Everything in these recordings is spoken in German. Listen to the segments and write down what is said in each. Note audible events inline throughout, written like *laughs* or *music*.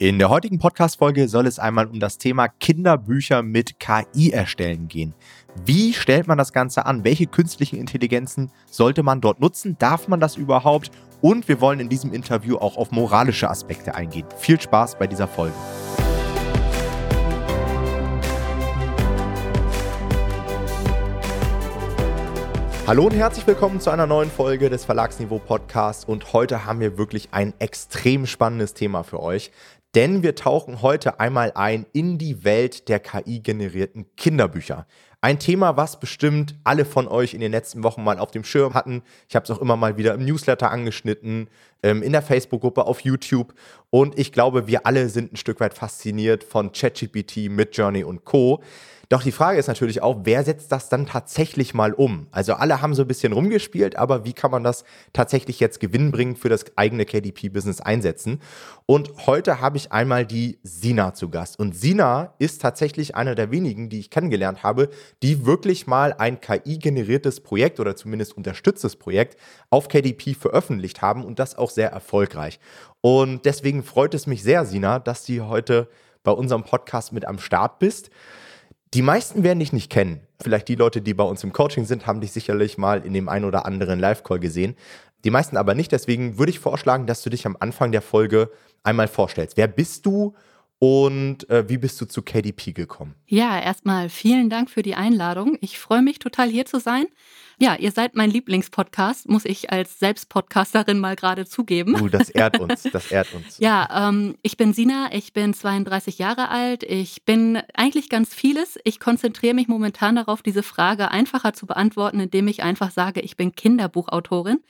In der heutigen Podcast-Folge soll es einmal um das Thema Kinderbücher mit KI erstellen gehen. Wie stellt man das Ganze an? Welche künstlichen Intelligenzen sollte man dort nutzen? Darf man das überhaupt? Und wir wollen in diesem Interview auch auf moralische Aspekte eingehen. Viel Spaß bei dieser Folge. Hallo und herzlich willkommen zu einer neuen Folge des Verlagsniveau Podcasts und heute haben wir wirklich ein extrem spannendes Thema für euch, denn wir tauchen heute einmal ein in die Welt der KI-generierten Kinderbücher. Ein Thema, was bestimmt alle von euch in den letzten Wochen mal auf dem Schirm hatten. Ich habe es auch immer mal wieder im Newsletter angeschnitten, ähm, in der Facebook-Gruppe, auf YouTube. Und ich glaube, wir alle sind ein Stück weit fasziniert von ChatGPT, Midjourney und Co. Doch die Frage ist natürlich auch, wer setzt das dann tatsächlich mal um? Also alle haben so ein bisschen rumgespielt, aber wie kann man das tatsächlich jetzt gewinnbringend für das eigene KDP-Business einsetzen? Und heute habe ich einmal die Sina zu Gast. Und Sina ist tatsächlich einer der wenigen, die ich kennengelernt habe, die wirklich mal ein KI-generiertes Projekt oder zumindest unterstütztes Projekt auf KDP veröffentlicht haben und das auch sehr erfolgreich. Und deswegen freut es mich sehr, Sina, dass du heute bei unserem Podcast mit am Start bist. Die meisten werden dich nicht kennen. Vielleicht die Leute, die bei uns im Coaching sind, haben dich sicherlich mal in dem einen oder anderen Live-Call gesehen. Die meisten aber nicht. Deswegen würde ich vorschlagen, dass du dich am Anfang der Folge einmal vorstellst. Wer bist du und äh, wie bist du zu KDP gekommen? Ja, erstmal vielen Dank für die Einladung. Ich freue mich total hier zu sein. Ja, ihr seid mein Lieblingspodcast, muss ich als Selbstpodcasterin mal gerade zugeben. Uh, das ehrt *laughs* uns, das ehrt uns. ja, ähm, ich bin Sina, ich bin 32 Jahre alt, ich bin eigentlich ganz vieles. Ich konzentriere mich momentan darauf, diese Frage einfacher zu beantworten, indem ich einfach sage, ich bin Kinderbuchautorin.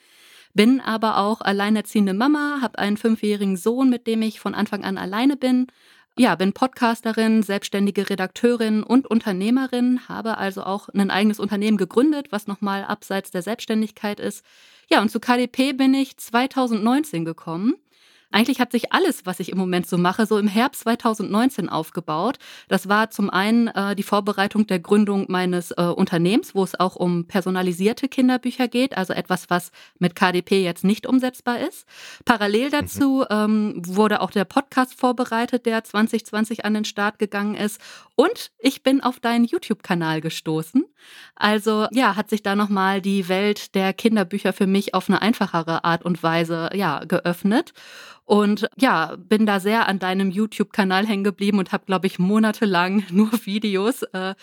Bin aber auch alleinerziehende Mama, habe einen fünfjährigen Sohn, mit dem ich von Anfang an alleine bin, ja, bin Podcasterin, selbstständige Redakteurin und Unternehmerin, habe also auch ein eigenes Unternehmen gegründet, was nochmal abseits der Selbstständigkeit ist. Ja, und zu KDP bin ich 2019 gekommen. Eigentlich hat sich alles, was ich im Moment so mache, so im Herbst 2019 aufgebaut. Das war zum einen äh, die Vorbereitung der Gründung meines äh, Unternehmens, wo es auch um personalisierte Kinderbücher geht, also etwas, was mit KDP jetzt nicht umsetzbar ist. Parallel mhm. dazu ähm, wurde auch der Podcast vorbereitet, der 2020 an den Start gegangen ist. Und ich bin auf deinen YouTube-Kanal gestoßen. Also ja, hat sich da nochmal die Welt der Kinderbücher für mich auf eine einfachere Art und Weise ja, geöffnet. Und ja, bin da sehr an deinem YouTube-Kanal hängen geblieben und habe, glaube ich, monatelang *laughs* nur Videos, äh,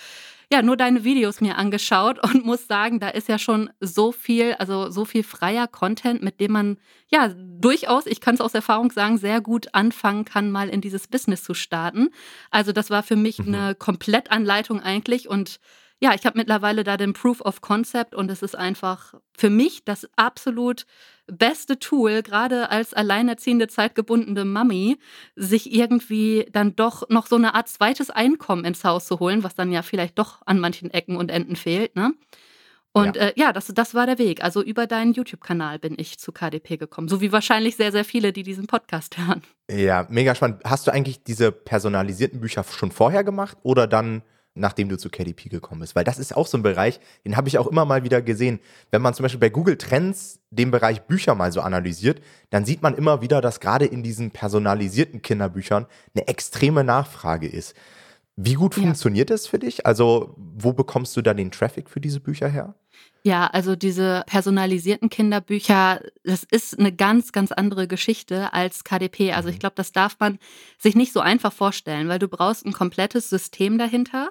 ja, nur deine Videos mir angeschaut und muss sagen, da ist ja schon so viel, also so viel freier Content, mit dem man ja durchaus, ich kann es aus Erfahrung sagen, sehr gut anfangen kann, mal in dieses Business zu starten. Also das war für mich mhm. eine Komplettanleitung eigentlich und ja, ich habe mittlerweile da den Proof of Concept und es ist einfach für mich das absolut beste Tool, gerade als alleinerziehende, zeitgebundene Mami, sich irgendwie dann doch noch so eine Art zweites Einkommen ins Haus zu holen, was dann ja vielleicht doch an manchen Ecken und Enden fehlt, ne? Und ja, äh, ja das, das war der Weg. Also über deinen YouTube-Kanal bin ich zu KDP gekommen. So wie wahrscheinlich sehr, sehr viele, die diesen Podcast hören. Ja, mega spannend. Hast du eigentlich diese personalisierten Bücher schon vorher gemacht oder dann nachdem du zu KDP gekommen bist. Weil das ist auch so ein Bereich, den habe ich auch immer mal wieder gesehen. Wenn man zum Beispiel bei Google Trends den Bereich Bücher mal so analysiert, dann sieht man immer wieder, dass gerade in diesen personalisierten Kinderbüchern eine extreme Nachfrage ist. Wie gut ja. funktioniert das für dich? Also, wo bekommst du da den Traffic für diese Bücher her? Ja, also diese personalisierten Kinderbücher, das ist eine ganz, ganz andere Geschichte als KDP. Also ich mhm. glaube, das darf man sich nicht so einfach vorstellen, weil du brauchst ein komplettes System dahinter.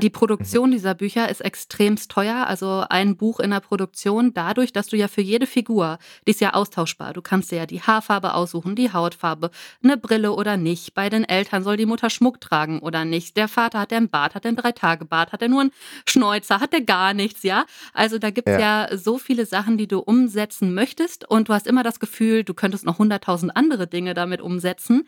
Die Produktion mhm. dieser Bücher ist extremst teuer. Also ein Buch in der Produktion, dadurch, dass du ja für jede Figur, die ist ja austauschbar. Du kannst dir ja die Haarfarbe aussuchen, die Hautfarbe, eine Brille oder nicht. Bei den Eltern soll die Mutter Schmuck tragen oder nicht. Der Vater hat der einen Bart, hat der einen Drei-Tage-Bart, hat der nur einen Schnäuzer, hat der gar nichts, ja. Also da gibt es ja. ja so viele Sachen, die du umsetzen möchtest und du hast immer das Gefühl, du könntest noch hunderttausend andere Dinge damit umsetzen.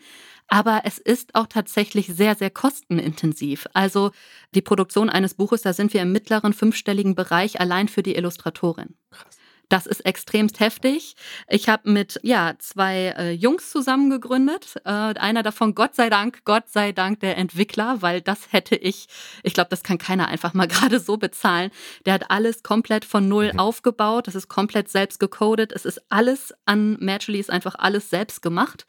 Aber es ist auch tatsächlich sehr, sehr kostenintensiv. Also die Produktion eines Buches, da sind wir im mittleren fünfstelligen Bereich allein für die Illustratorin. Krass. Das ist extremst heftig. Ich habe mit ja zwei äh, Jungs zusammen gegründet. Äh, einer davon, Gott sei Dank, Gott sei Dank der Entwickler, weil das hätte ich, ich glaube, das kann keiner einfach mal *laughs* gerade so bezahlen. Der hat alles komplett von null mhm. aufgebaut. Das ist komplett selbst gecodet. Es ist alles an Matchly ist einfach alles selbst gemacht.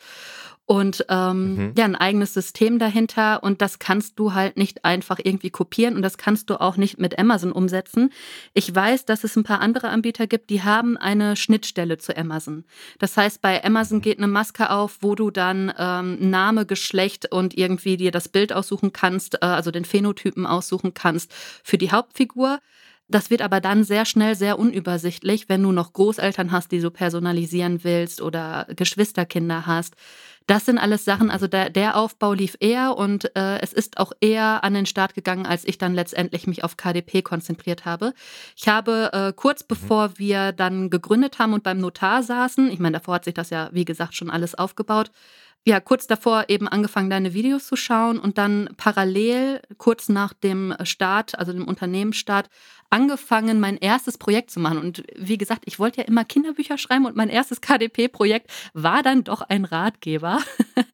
Und ähm, mhm. ja, ein eigenes System dahinter und das kannst du halt nicht einfach irgendwie kopieren und das kannst du auch nicht mit Amazon umsetzen. Ich weiß, dass es ein paar andere Anbieter gibt, die haben eine Schnittstelle zu Amazon. Das heißt, bei Amazon mhm. geht eine Maske auf, wo du dann ähm, Name, Geschlecht und irgendwie dir das Bild aussuchen kannst, äh, also den Phänotypen aussuchen kannst für die Hauptfigur. Das wird aber dann sehr schnell sehr unübersichtlich, wenn du noch Großeltern hast, die du personalisieren willst oder Geschwisterkinder hast. Das sind alles Sachen, also der, der Aufbau lief eher und äh, es ist auch eher an den Start gegangen, als ich dann letztendlich mich auf KDP konzentriert habe. Ich habe äh, kurz mhm. bevor wir dann gegründet haben und beim Notar saßen, ich meine, davor hat sich das ja, wie gesagt, schon alles aufgebaut, ja, kurz davor eben angefangen, deine Videos zu schauen und dann parallel, kurz nach dem Start, also dem Unternehmensstart, angefangen, mein erstes Projekt zu machen. Und wie gesagt, ich wollte ja immer Kinderbücher schreiben und mein erstes KDP-Projekt war dann doch ein Ratgeber. *laughs*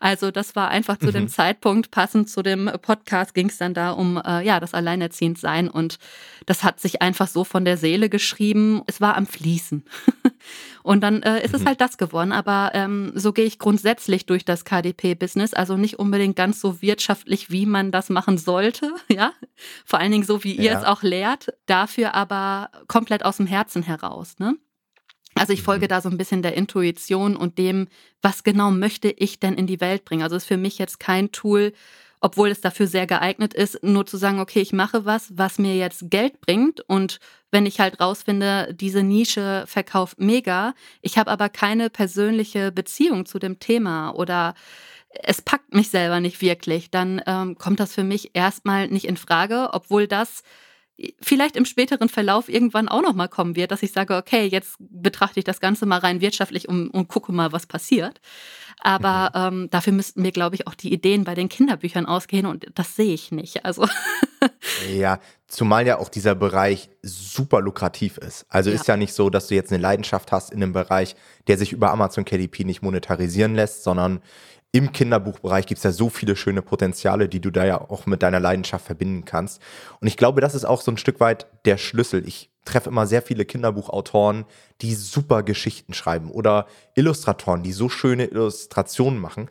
also das war einfach zu mhm. dem Zeitpunkt, passend zu dem Podcast, ging es dann da um äh, ja, das Alleinerziehendsein. Und das hat sich einfach so von der Seele geschrieben. Es war am Fließen. *laughs* Und dann äh, ist mhm. es halt das geworden. Aber ähm, so gehe ich grundsätzlich durch das KDP-Business. Also nicht unbedingt ganz so wirtschaftlich, wie man das machen sollte. *laughs* Ja, vor allen Dingen so, wie ihr ja. es auch lehrt. Dafür aber komplett aus dem Herzen heraus. Ne? Also ich folge mhm. da so ein bisschen der Intuition und dem, was genau möchte ich denn in die Welt bringen. Also ist für mich jetzt kein Tool, obwohl es dafür sehr geeignet ist, nur zu sagen, okay, ich mache was, was mir jetzt Geld bringt und wenn ich halt rausfinde, diese Nische verkauft mega, ich habe aber keine persönliche Beziehung zu dem Thema oder es packt mich selber nicht wirklich, dann ähm, kommt das für mich erstmal nicht in Frage, obwohl das vielleicht im späteren Verlauf irgendwann auch noch mal kommen wird, dass ich sage, okay, jetzt betrachte ich das Ganze mal rein wirtschaftlich und, und gucke mal, was passiert. Aber mhm. ähm, dafür müssten mir, glaube ich, auch die Ideen bei den Kinderbüchern ausgehen und das sehe ich nicht. Also *laughs* ja, zumal ja auch dieser Bereich super lukrativ ist. Also ja. ist ja nicht so, dass du jetzt eine Leidenschaft hast in einem Bereich, der sich über Amazon KDP nicht monetarisieren lässt, sondern im Kinderbuchbereich gibt es ja so viele schöne Potenziale, die du da ja auch mit deiner Leidenschaft verbinden kannst. Und ich glaube, das ist auch so ein Stück weit der Schlüssel. Ich treffe immer sehr viele Kinderbuchautoren, die super Geschichten schreiben oder Illustratoren, die so schöne Illustrationen machen.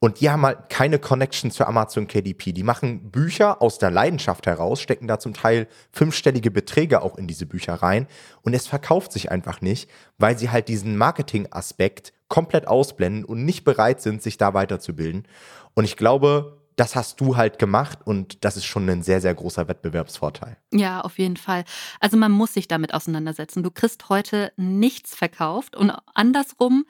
Und die haben halt keine Connection zu Amazon KDP. Die machen Bücher aus der Leidenschaft heraus, stecken da zum Teil fünfstellige Beträge auch in diese Bücher rein. Und es verkauft sich einfach nicht, weil sie halt diesen Marketing-Aspekt komplett ausblenden und nicht bereit sind, sich da weiterzubilden. Und ich glaube, das hast du halt gemacht und das ist schon ein sehr, sehr großer Wettbewerbsvorteil. Ja, auf jeden Fall. Also man muss sich damit auseinandersetzen. Du kriegst heute nichts verkauft und andersrum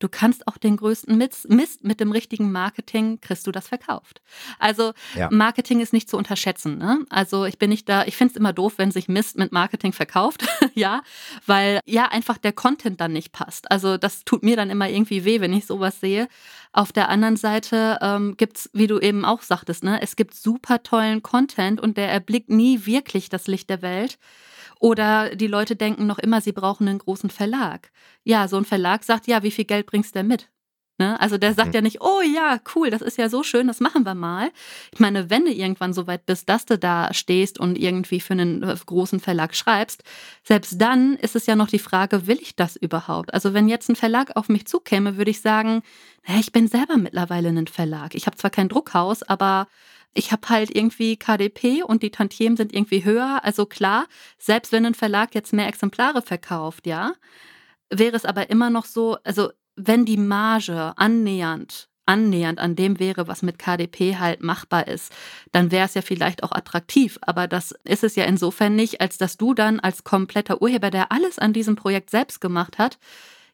Du kannst auch den größten Mist mit dem richtigen Marketing, kriegst du das verkauft. Also ja. Marketing ist nicht zu unterschätzen. Ne? Also ich bin nicht da, ich finde es immer doof, wenn sich Mist mit Marketing verkauft, *laughs* ja, weil ja einfach der Content dann nicht passt. Also das tut mir dann immer irgendwie weh, wenn ich sowas sehe. Auf der anderen Seite ähm, gibt es, wie du eben auch sagtest, ne, es gibt super tollen Content und der erblickt nie wirklich das Licht der Welt. Oder die Leute denken noch immer, sie brauchen einen großen Verlag. Ja, so ein Verlag sagt, ja, wie viel Geld bringst du denn mit? Ne? Also der sagt mhm. ja nicht, oh ja, cool, das ist ja so schön, das machen wir mal. Ich meine, wenn du irgendwann so weit bist, dass du da stehst und irgendwie für einen äh, großen Verlag schreibst, selbst dann ist es ja noch die Frage, will ich das überhaupt? Also wenn jetzt ein Verlag auf mich zukäme, würde ich sagen, ich bin selber mittlerweile ein Verlag. Ich habe zwar kein Druckhaus, aber ich habe halt irgendwie KDP und die Tantiemen sind irgendwie höher. Also klar, selbst wenn ein Verlag jetzt mehr Exemplare verkauft, ja, wäre es aber immer noch so, also wenn die Marge annähernd annähernd an dem wäre, was mit KDP halt machbar ist, dann wäre es ja vielleicht auch attraktiv. Aber das ist es ja insofern nicht, als dass du dann als kompletter Urheber, der alles an diesem Projekt selbst gemacht hat,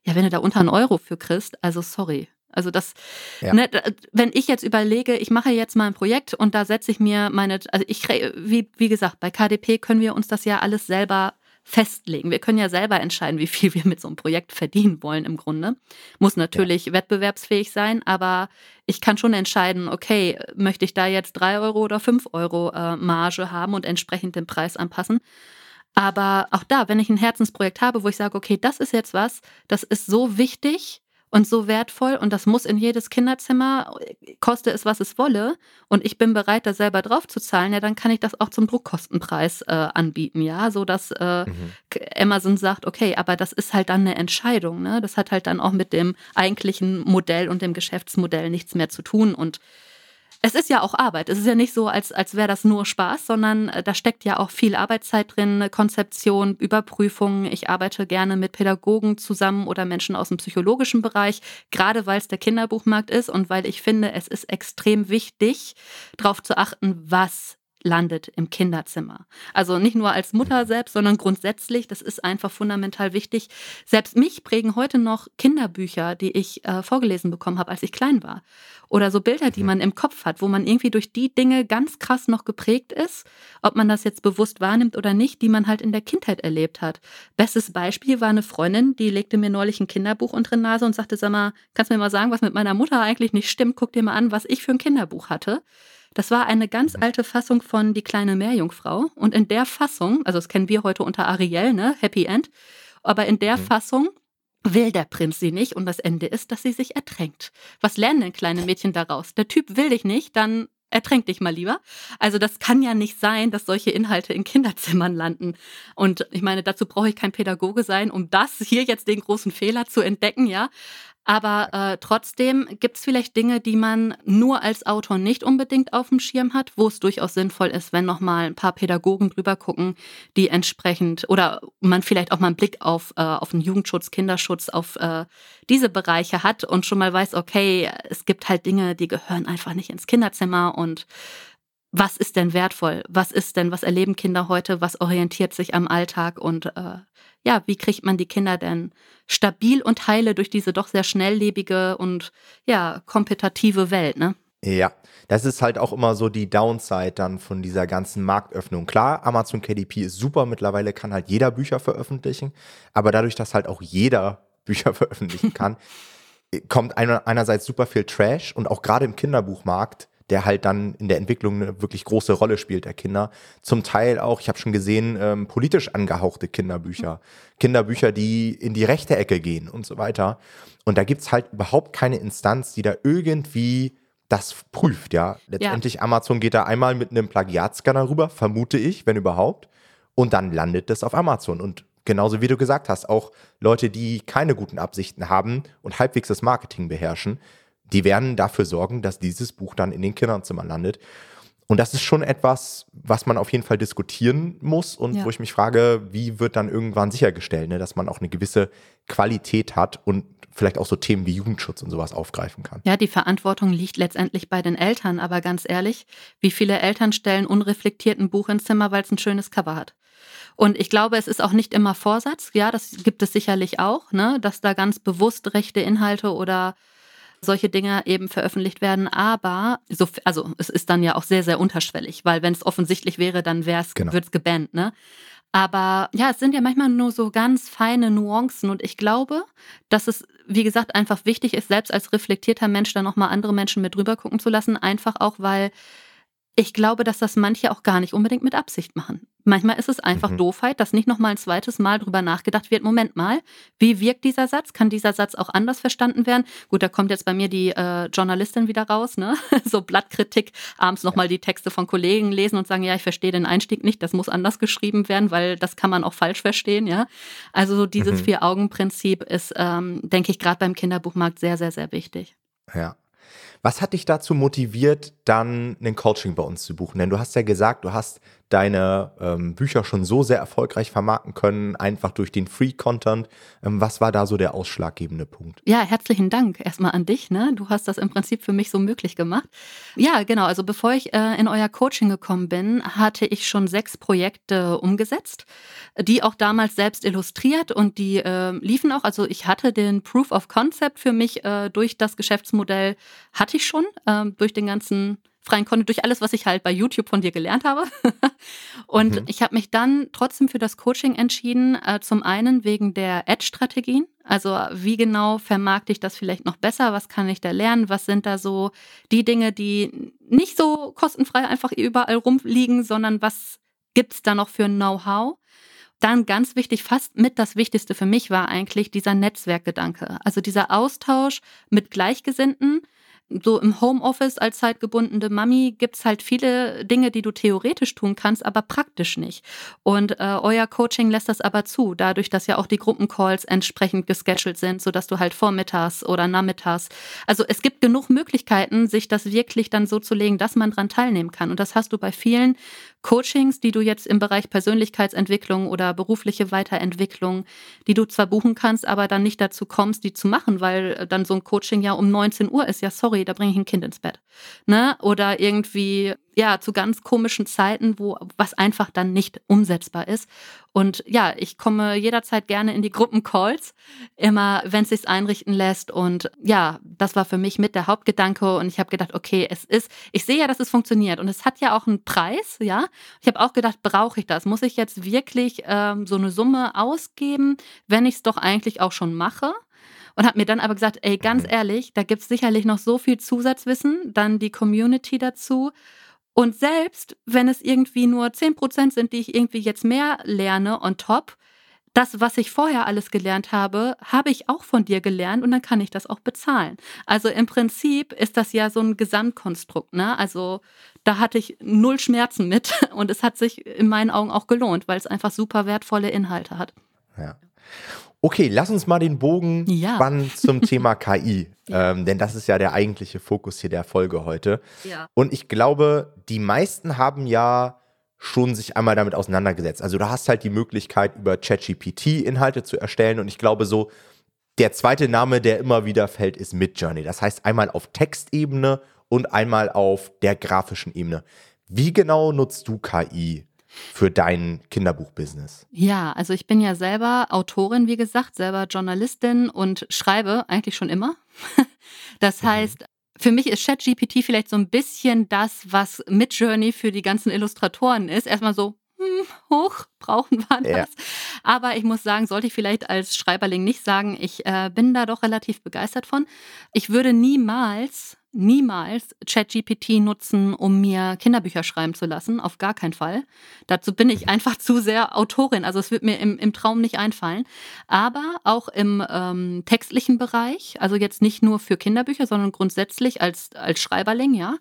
ja, wenn du da unter einen Euro für kriegst, also sorry. Also das, ja. ne, wenn ich jetzt überlege, ich mache jetzt mal ein Projekt und da setze ich mir meine, also ich, wie, wie gesagt, bei KDP können wir uns das ja alles selber festlegen. Wir können ja selber entscheiden, wie viel wir mit so einem Projekt verdienen wollen im Grunde. Muss natürlich ja. wettbewerbsfähig sein, aber ich kann schon entscheiden, okay, möchte ich da jetzt drei Euro oder fünf Euro äh, Marge haben und entsprechend den Preis anpassen. Aber auch da, wenn ich ein Herzensprojekt habe, wo ich sage, okay, das ist jetzt was, das ist so wichtig und so wertvoll und das muss in jedes Kinderzimmer, koste es, was es wolle und ich bin bereit, da selber drauf zu zahlen, ja, dann kann ich das auch zum Druckkostenpreis äh, anbieten, ja, so dass äh, mhm. Amazon sagt, okay, aber das ist halt dann eine Entscheidung, ne? Das hat halt dann auch mit dem eigentlichen Modell und dem Geschäftsmodell nichts mehr zu tun und es ist ja auch Arbeit. Es ist ja nicht so, als, als wäre das nur Spaß, sondern äh, da steckt ja auch viel Arbeitszeit drin, Konzeption, Überprüfungen. Ich arbeite gerne mit Pädagogen zusammen oder Menschen aus dem psychologischen Bereich, gerade weil es der Kinderbuchmarkt ist und weil ich finde, es ist extrem wichtig, darauf zu achten, was landet im Kinderzimmer. Also nicht nur als Mutter selbst, sondern grundsätzlich, das ist einfach fundamental wichtig. Selbst mich prägen heute noch Kinderbücher, die ich äh, vorgelesen bekommen habe, als ich klein war. Oder so Bilder, die man im Kopf hat, wo man irgendwie durch die Dinge ganz krass noch geprägt ist, ob man das jetzt bewusst wahrnimmt oder nicht, die man halt in der Kindheit erlebt hat. Bestes Beispiel war eine Freundin, die legte mir neulich ein Kinderbuch unter die Nase und sagte, sag mal, kannst du mir mal sagen, was mit meiner Mutter eigentlich nicht stimmt? Guck dir mal an, was ich für ein Kinderbuch hatte. Das war eine ganz mhm. alte Fassung von Die kleine Meerjungfrau. Und in der Fassung, also das kennen wir heute unter Ariel, ne, Happy End, aber in der mhm. Fassung will der Prinz sie nicht und das Ende ist, dass sie sich ertränkt. Was lernen denn kleine Mädchen daraus? Der Typ will dich nicht, dann ertränk dich mal lieber. Also das kann ja nicht sein, dass solche Inhalte in Kinderzimmern landen. Und ich meine, dazu brauche ich kein Pädagoge sein, um das hier jetzt den großen Fehler zu entdecken, ja. Aber äh, trotzdem gibt es vielleicht Dinge, die man nur als Autor nicht unbedingt auf dem Schirm hat, wo es durchaus sinnvoll ist, wenn nochmal ein paar Pädagogen drüber gucken, die entsprechend oder man vielleicht auch mal einen Blick auf, äh, auf den Jugendschutz, Kinderschutz, auf äh, diese Bereiche hat und schon mal weiß, okay, es gibt halt Dinge, die gehören einfach nicht ins Kinderzimmer und was ist denn wertvoll? Was ist denn, was erleben Kinder heute? Was orientiert sich am Alltag? Und äh, ja, wie kriegt man die Kinder denn stabil und heile durch diese doch sehr schnelllebige und ja, kompetitive Welt, ne? Ja, das ist halt auch immer so die Downside dann von dieser ganzen Marktöffnung. Klar, Amazon KDP ist super, mittlerweile kann halt jeder Bücher veröffentlichen, aber dadurch, dass halt auch jeder *laughs* Bücher veröffentlichen kann, kommt einerseits super viel Trash und auch gerade im Kinderbuchmarkt der halt dann in der Entwicklung eine wirklich große Rolle spielt, der Kinder. Zum Teil auch, ich habe schon gesehen, ähm, politisch angehauchte Kinderbücher. Kinderbücher, die in die rechte Ecke gehen und so weiter. Und da gibt's halt überhaupt keine Instanz, die da irgendwie das prüft, ja. Letztendlich ja. Amazon geht da einmal mit einem Plagiatscanner rüber, vermute ich, wenn überhaupt. Und dann landet das auf Amazon. Und genauso wie du gesagt hast, auch Leute, die keine guten Absichten haben und halbwegs das Marketing beherrschen, die werden dafür sorgen, dass dieses Buch dann in den Kinderzimmern landet. Und das ist schon etwas, was man auf jeden Fall diskutieren muss und ja. wo ich mich frage, wie wird dann irgendwann sichergestellt, ne, dass man auch eine gewisse Qualität hat und vielleicht auch so Themen wie Jugendschutz und sowas aufgreifen kann. Ja, die Verantwortung liegt letztendlich bei den Eltern, aber ganz ehrlich, wie viele Eltern stellen unreflektiert ein Buch ins Zimmer, weil es ein schönes Cover hat? Und ich glaube, es ist auch nicht immer Vorsatz. Ja, das gibt es sicherlich auch, ne, dass da ganz bewusst rechte Inhalte oder solche Dinge eben veröffentlicht werden. Aber so, also es ist dann ja auch sehr, sehr unterschwellig, weil wenn es offensichtlich wäre, dann genau. wird es gebannt, ne? Aber ja, es sind ja manchmal nur so ganz feine Nuancen und ich glaube, dass es, wie gesagt, einfach wichtig ist, selbst als reflektierter Mensch da nochmal andere Menschen mit drüber gucken zu lassen, einfach auch, weil ich glaube, dass das manche auch gar nicht unbedingt mit Absicht machen. Manchmal ist es einfach mhm. Doofheit, dass nicht nochmal ein zweites Mal drüber nachgedacht wird. Moment mal, wie wirkt dieser Satz? Kann dieser Satz auch anders verstanden werden? Gut, da kommt jetzt bei mir die äh, Journalistin wieder raus, ne? *laughs* so Blattkritik, abends nochmal die Texte von Kollegen lesen und sagen, ja, ich verstehe den Einstieg nicht, das muss anders geschrieben werden, weil das kann man auch falsch verstehen, ja. Also so dieses mhm. Vier-Augen-Prinzip ist, ähm, denke ich, gerade beim Kinderbuchmarkt sehr, sehr, sehr wichtig. Ja. Was hat dich dazu motiviert, dann ein Coaching bei uns zu buchen? Denn du hast ja gesagt, du hast deine ähm, Bücher schon so sehr erfolgreich vermarkten können, einfach durch den Free-Content. Ähm, was war da so der ausschlaggebende Punkt? Ja, herzlichen Dank erstmal an dich. Ne? Du hast das im Prinzip für mich so möglich gemacht. Ja, genau. Also bevor ich äh, in euer Coaching gekommen bin, hatte ich schon sechs Projekte umgesetzt, die auch damals selbst illustriert und die äh, liefen auch. Also ich hatte den Proof of Concept für mich äh, durch das Geschäftsmodell, hatte ich schon, ähm, durch den ganzen freien Content, durch alles, was ich halt bei YouTube von dir gelernt habe. *laughs* und mhm. ich habe mich dann trotzdem für das Coaching entschieden, äh, zum einen wegen der Ad-Strategien. Also wie genau vermarkte ich das vielleicht noch besser? Was kann ich da lernen? Was sind da so die Dinge, die nicht so kostenfrei einfach überall rumliegen, sondern was gibt es da noch für Know-how? Dann ganz wichtig, fast mit das Wichtigste für mich war eigentlich dieser Netzwerkgedanke. Also dieser Austausch mit Gleichgesinnten, so im Homeoffice als zeitgebundene Mami gibt's halt viele Dinge, die du theoretisch tun kannst, aber praktisch nicht. Und äh, euer Coaching lässt das aber zu, dadurch, dass ja auch die Gruppencalls entsprechend gescheduled sind, sodass du halt vormittags oder nachmittags. Also es gibt genug Möglichkeiten, sich das wirklich dann so zu legen, dass man dran teilnehmen kann. Und das hast du bei vielen Coachings, die du jetzt im Bereich Persönlichkeitsentwicklung oder berufliche Weiterentwicklung, die du zwar buchen kannst, aber dann nicht dazu kommst, die zu machen, weil dann so ein Coaching ja um 19 Uhr ist. Ja, sorry, da bringe ich ein Kind ins Bett. Ne? Oder irgendwie ja, zu ganz komischen Zeiten, wo was einfach dann nicht umsetzbar ist. Und ja, ich komme jederzeit gerne in die Gruppencalls, immer wenn es sich einrichten lässt. Und ja, das war für mich mit der Hauptgedanke. Und ich habe gedacht, okay, es ist, ich sehe ja, dass es funktioniert. Und es hat ja auch einen Preis, ja. Ich habe auch gedacht, brauche ich das? Muss ich jetzt wirklich ähm, so eine Summe ausgeben, wenn ich es doch eigentlich auch schon mache? und habe mir dann aber gesagt, ey, ganz mhm. ehrlich, da gibt es sicherlich noch so viel Zusatzwissen, dann die Community dazu und selbst wenn es irgendwie nur 10% sind, die ich irgendwie jetzt mehr lerne on top, das, was ich vorher alles gelernt habe, habe ich auch von dir gelernt und dann kann ich das auch bezahlen. Also im Prinzip ist das ja so ein Gesamtkonstrukt. Ne? Also da hatte ich null Schmerzen mit *laughs* und es hat sich in meinen Augen auch gelohnt, weil es einfach super wertvolle Inhalte hat. Ja. Okay, lass uns mal den Bogen ja. spannen zum Thema *laughs* KI. Ja. Ähm, denn das ist ja der eigentliche Fokus hier der Folge heute. Ja. Und ich glaube, die meisten haben ja schon sich einmal damit auseinandergesetzt. Also du hast halt die Möglichkeit, über ChatGPT Inhalte zu erstellen. Und ich glaube, so der zweite Name, der immer wieder fällt, ist Midjourney. Das heißt einmal auf Textebene und einmal auf der grafischen Ebene. Wie genau nutzt du KI für dein Kinderbuchbusiness? Ja, also ich bin ja selber Autorin, wie gesagt, selber Journalistin und schreibe eigentlich schon immer. *laughs* Das mhm. heißt, für mich ist ChatGPT vielleicht so ein bisschen das, was Midjourney für die ganzen Illustratoren ist. Erstmal so, hm, hoch, brauchen wir das. Ja. Aber ich muss sagen, sollte ich vielleicht als Schreiberling nicht sagen, ich äh, bin da doch relativ begeistert von. Ich würde niemals niemals ChatGPT nutzen, um mir Kinderbücher schreiben zu lassen. Auf gar keinen Fall. Dazu bin ich einfach *laughs* zu sehr Autorin. Also es wird mir im, im Traum nicht einfallen. Aber auch im ähm, textlichen Bereich, also jetzt nicht nur für Kinderbücher, sondern grundsätzlich als, als Schreiberling, ja,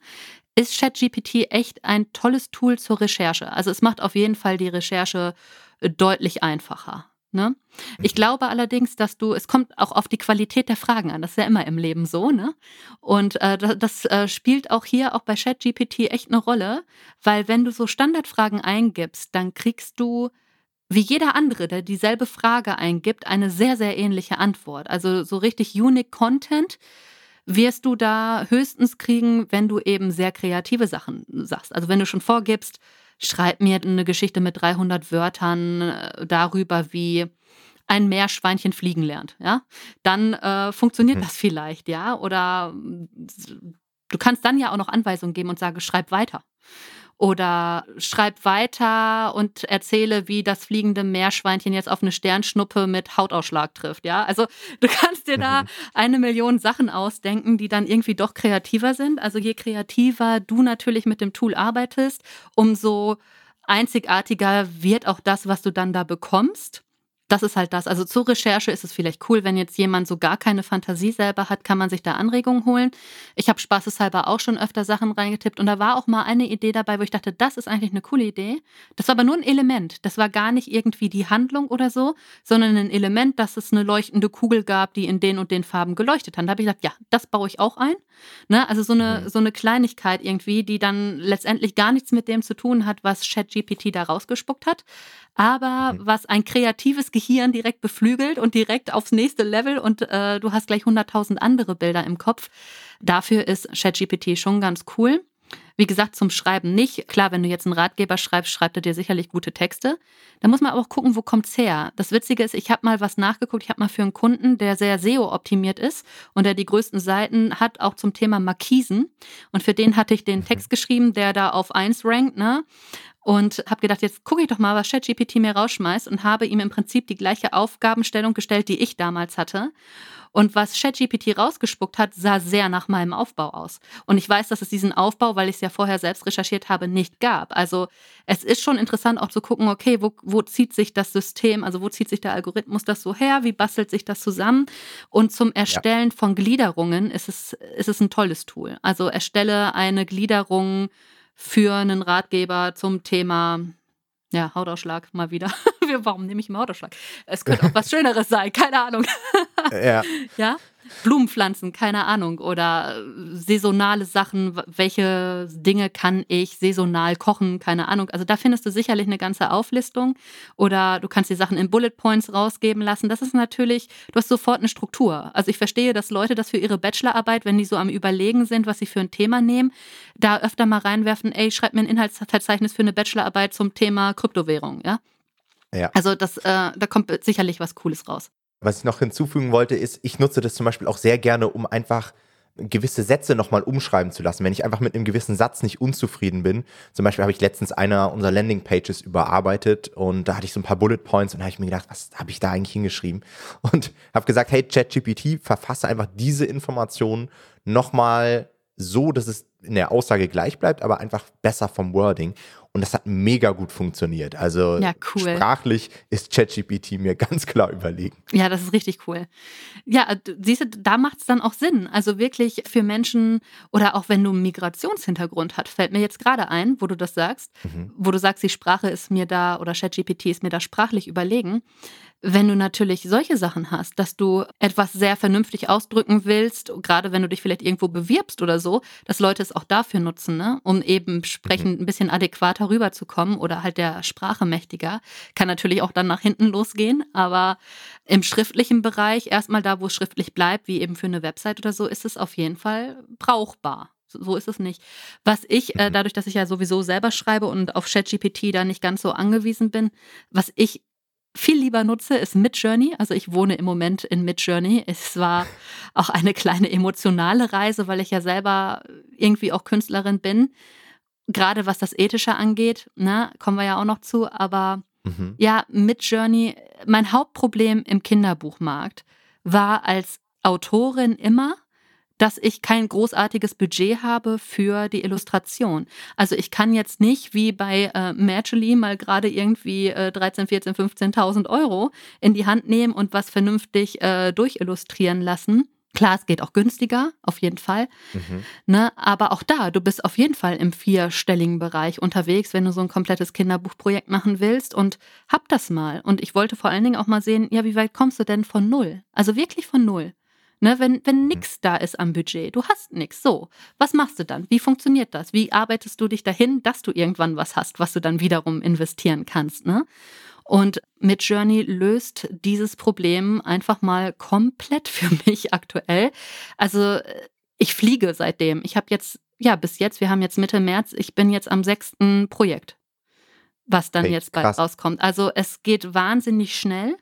ist ChatGPT echt ein tolles Tool zur Recherche. Also es macht auf jeden Fall die Recherche deutlich einfacher. Ne? Ich mhm. glaube allerdings, dass du, es kommt auch auf die Qualität der Fragen an. Das ist ja immer im Leben so, ne? Und äh, das, das äh, spielt auch hier, auch bei ChatGPT echt eine Rolle, weil wenn du so Standardfragen eingibst, dann kriegst du wie jeder andere, der dieselbe Frage eingibt, eine sehr, sehr ähnliche Antwort. Also so richtig unique Content wirst du da höchstens kriegen, wenn du eben sehr kreative Sachen sagst. Also wenn du schon vorgibst, schreib mir eine Geschichte mit 300 Wörtern äh, darüber, wie ein Meerschweinchen fliegen lernt, ja, dann äh, funktioniert mhm. das vielleicht, ja. Oder du kannst dann ja auch noch Anweisungen geben und sagen, schreib weiter. Oder schreib weiter und erzähle, wie das fliegende Meerschweinchen jetzt auf eine Sternschnuppe mit Hautausschlag trifft. Ja, also du kannst dir da mhm. eine Million Sachen ausdenken, die dann irgendwie doch kreativer sind. Also je kreativer du natürlich mit dem Tool arbeitest, umso einzigartiger wird auch das, was du dann da bekommst das ist halt das. Also zur Recherche ist es vielleicht cool, wenn jetzt jemand so gar keine Fantasie selber hat, kann man sich da Anregungen holen. Ich habe spaßeshalber auch schon öfter Sachen reingetippt und da war auch mal eine Idee dabei, wo ich dachte, das ist eigentlich eine coole Idee. Das war aber nur ein Element. Das war gar nicht irgendwie die Handlung oder so, sondern ein Element, dass es eine leuchtende Kugel gab, die in den und den Farben geleuchtet hat. Da habe ich gesagt, ja, das baue ich auch ein. Ne? Also so eine, mhm. so eine Kleinigkeit irgendwie, die dann letztendlich gar nichts mit dem zu tun hat, was ChatGPT da rausgespuckt hat aber mhm. was ein kreatives Gehirn direkt beflügelt und direkt aufs nächste Level und äh, du hast gleich 100.000 andere Bilder im Kopf. Dafür ist ChatGPT schon ganz cool. Wie gesagt, zum Schreiben nicht. Klar, wenn du jetzt einen Ratgeber schreibst, schreibt er dir sicherlich gute Texte. Da muss man aber auch gucken, wo kommt's her. Das Witzige ist, ich habe mal was nachgeguckt. Ich habe mal für einen Kunden, der sehr SEO-optimiert ist und der die größten Seiten hat, auch zum Thema Markisen. Und für den hatte ich den mhm. Text geschrieben, der da auf 1 rankt. Ne? und habe gedacht, jetzt gucke ich doch mal, was ChatGPT mir rausschmeißt und habe ihm im Prinzip die gleiche Aufgabenstellung gestellt, die ich damals hatte. Und was ChatGPT rausgespuckt hat, sah sehr nach meinem Aufbau aus. Und ich weiß, dass es diesen Aufbau, weil ich es ja vorher selbst recherchiert habe, nicht gab. Also es ist schon interessant auch zu gucken, okay, wo, wo zieht sich das System, also wo zieht sich der Algorithmus das so her, wie bastelt sich das zusammen? Und zum Erstellen ja. von Gliederungen ist es, ist es ein tolles Tool. Also erstelle eine Gliederung für einen Ratgeber zum Thema ja, Hautausschlag mal wieder. *laughs* Warum nehme ich Hautausschlag? Es könnte auch was Schöneres sein, keine Ahnung. *laughs* ja. ja? Blumenpflanzen, keine Ahnung, oder saisonale Sachen, welche Dinge kann ich saisonal kochen, keine Ahnung. Also da findest du sicherlich eine ganze Auflistung oder du kannst die Sachen in Bullet Points rausgeben lassen. Das ist natürlich, du hast sofort eine Struktur. Also ich verstehe, dass Leute das für ihre Bachelorarbeit, wenn die so am Überlegen sind, was sie für ein Thema nehmen, da öfter mal reinwerfen, ey, schreib mir ein Inhaltsverzeichnis für eine Bachelorarbeit zum Thema Kryptowährung, ja? Ja. Also das, äh, da kommt sicherlich was Cooles raus. Was ich noch hinzufügen wollte, ist, ich nutze das zum Beispiel auch sehr gerne, um einfach gewisse Sätze nochmal umschreiben zu lassen. Wenn ich einfach mit einem gewissen Satz nicht unzufrieden bin, zum Beispiel habe ich letztens einer unserer Landingpages überarbeitet und da hatte ich so ein paar Bullet Points und da habe ich mir gedacht, was habe ich da eigentlich hingeschrieben? *laughs* Und habe gesagt, hey ChatGPT, verfasse einfach diese Informationen nochmal so, dass es in der Aussage gleich bleibt, aber einfach besser vom Wording. Und das hat mega gut funktioniert. Also ja, cool. sprachlich ist ChatGPT mir ganz klar überlegen. Ja, das ist richtig cool. Ja, siehst du, da macht es dann auch Sinn. Also wirklich für Menschen oder auch wenn du einen Migrationshintergrund hast, fällt mir jetzt gerade ein, wo du das sagst, mhm. wo du sagst, die Sprache ist mir da oder ChatGPT ist mir da sprachlich überlegen. Wenn du natürlich solche Sachen hast, dass du etwas sehr vernünftig ausdrücken willst, gerade wenn du dich vielleicht irgendwo bewirbst oder so, dass Leute es auch dafür nutzen, ne? um eben sprechend mhm. ein bisschen adäquater rüberzukommen oder halt der Sprache mächtiger. Kann natürlich auch dann nach hinten losgehen, aber im schriftlichen Bereich, erstmal da, wo es schriftlich bleibt, wie eben für eine Website oder so, ist es auf jeden Fall brauchbar. So ist es nicht. Was ich, äh, mhm. dadurch, dass ich ja sowieso selber schreibe und auf ChatGPT da nicht ganz so angewiesen bin, was ich viel lieber nutze, ist Midjourney. Also ich wohne im Moment in Midjourney. Es war auch eine kleine emotionale Reise, weil ich ja selber irgendwie auch Künstlerin bin. Gerade was das Ethische angeht, ne, kommen wir ja auch noch zu. Aber mhm. ja, Midjourney, mein Hauptproblem im Kinderbuchmarkt war als Autorin immer, dass ich kein großartiges Budget habe für die Illustration. Also ich kann jetzt nicht wie bei äh, Matchely mal gerade irgendwie äh, 13, 14, 15.000 Euro in die Hand nehmen und was vernünftig äh, durchillustrieren lassen. Klar, es geht auch günstiger, auf jeden Fall. Mhm. Ne? Aber auch da, du bist auf jeden Fall im vierstelligen Bereich unterwegs, wenn du so ein komplettes Kinderbuchprojekt machen willst und hab das mal. Und ich wollte vor allen Dingen auch mal sehen, ja, wie weit kommst du denn von null? Also wirklich von null. Ne, wenn wenn mhm. nichts da ist am Budget, du hast nichts. So, was machst du dann? Wie funktioniert das? Wie arbeitest du dich dahin, dass du irgendwann was hast, was du dann wiederum investieren kannst? Ne? Und Midjourney löst dieses Problem einfach mal komplett *laughs* für mich aktuell. Also ich fliege seitdem. Ich habe jetzt, ja, bis jetzt, wir haben jetzt Mitte März, ich bin jetzt am sechsten Projekt, was dann hey, jetzt bald krass. rauskommt. Also es geht wahnsinnig schnell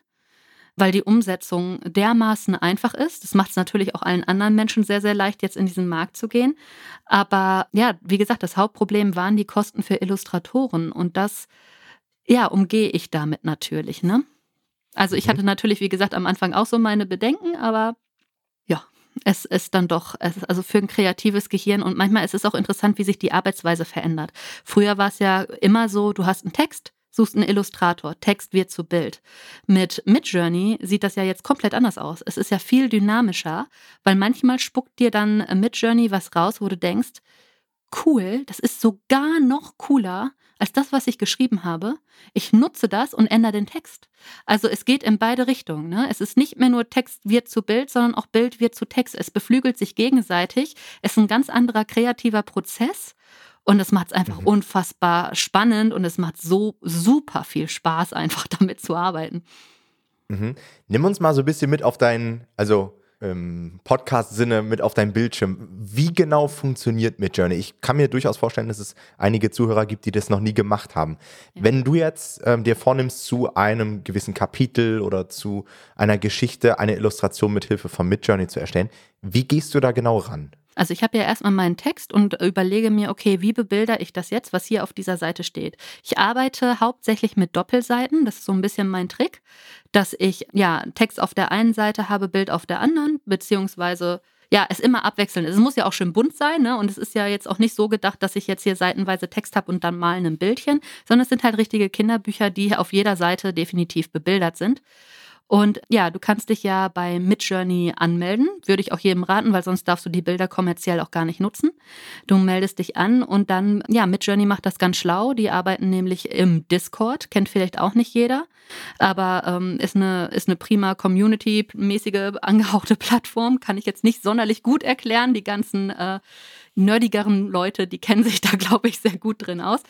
weil die Umsetzung dermaßen einfach ist. Das macht es natürlich auch allen anderen Menschen sehr, sehr leicht, jetzt in diesen Markt zu gehen. Aber ja, wie gesagt, das Hauptproblem waren die Kosten für Illustratoren und das, ja, umgehe ich damit natürlich, ne? Also ich mhm. hatte natürlich, wie gesagt, am Anfang auch so meine Bedenken, aber ja, es ist dann doch, es also für ein kreatives Gehirn und manchmal ist es auch interessant, wie sich die Arbeitsweise verändert. Früher war es ja immer so, du hast einen Text, suchst einen Illustrator, Text wird zu Bild. Mit Midjourney sieht das ja jetzt komplett anders aus. Es ist ja viel dynamischer, weil manchmal spuckt dir dann Midjourney was raus, wo du denkst, cool, das ist sogar noch cooler als das, was ich geschrieben habe. Ich nutze das und ändere den Text. Also es geht in beide Richtungen. Ne? Es ist nicht mehr nur Text wird zu Bild, sondern auch Bild wird zu Text. Es beflügelt sich gegenseitig. Es ist ein ganz anderer kreativer Prozess. Und es macht es einfach mhm. unfassbar spannend und es macht so super viel Spaß, einfach *laughs* damit zu arbeiten. Mhm. Nimm uns mal so ein bisschen mit auf deinen, also ähm, Podcast-Sinne, mit auf deinen Bildschirm. Wie genau funktioniert Midjourney? Ich kann mir durchaus vorstellen, dass es einige Zuhörer gibt, die das noch nie gemacht haben. Ja. Wenn du jetzt ähm, dir vornimmst, zu einem gewissen Kapitel oder zu einer Geschichte eine Illustration mit Hilfe von Midjourney zu erstellen, wie gehst du da genau ran? Also ich habe ja erstmal meinen Text und überlege mir, okay, wie bebilder ich das jetzt, was hier auf dieser Seite steht. Ich arbeite hauptsächlich mit Doppelseiten, das ist so ein bisschen mein Trick, dass ich ja Text auf der einen Seite habe, Bild auf der anderen, beziehungsweise ja, es immer abwechselnd ist. Es muss ja auch schön bunt sein, ne? Und es ist ja jetzt auch nicht so gedacht, dass ich jetzt hier seitenweise Text habe und dann mal ein Bildchen, sondern es sind halt richtige Kinderbücher, die auf jeder Seite definitiv bebildert sind. Und ja, du kannst dich ja bei Midjourney anmelden. Würde ich auch jedem raten, weil sonst darfst du die Bilder kommerziell auch gar nicht nutzen. Du meldest dich an und dann, ja, Midjourney macht das ganz schlau. Die arbeiten nämlich im Discord, kennt vielleicht auch nicht jeder, aber ähm, ist, eine, ist eine prima Community-mäßige *laughs* angehauchte Plattform. Kann ich jetzt nicht sonderlich gut erklären. Die ganzen äh, nerdigeren Leute, die kennen sich da, *laughs* glaube ich, sehr gut drin aus.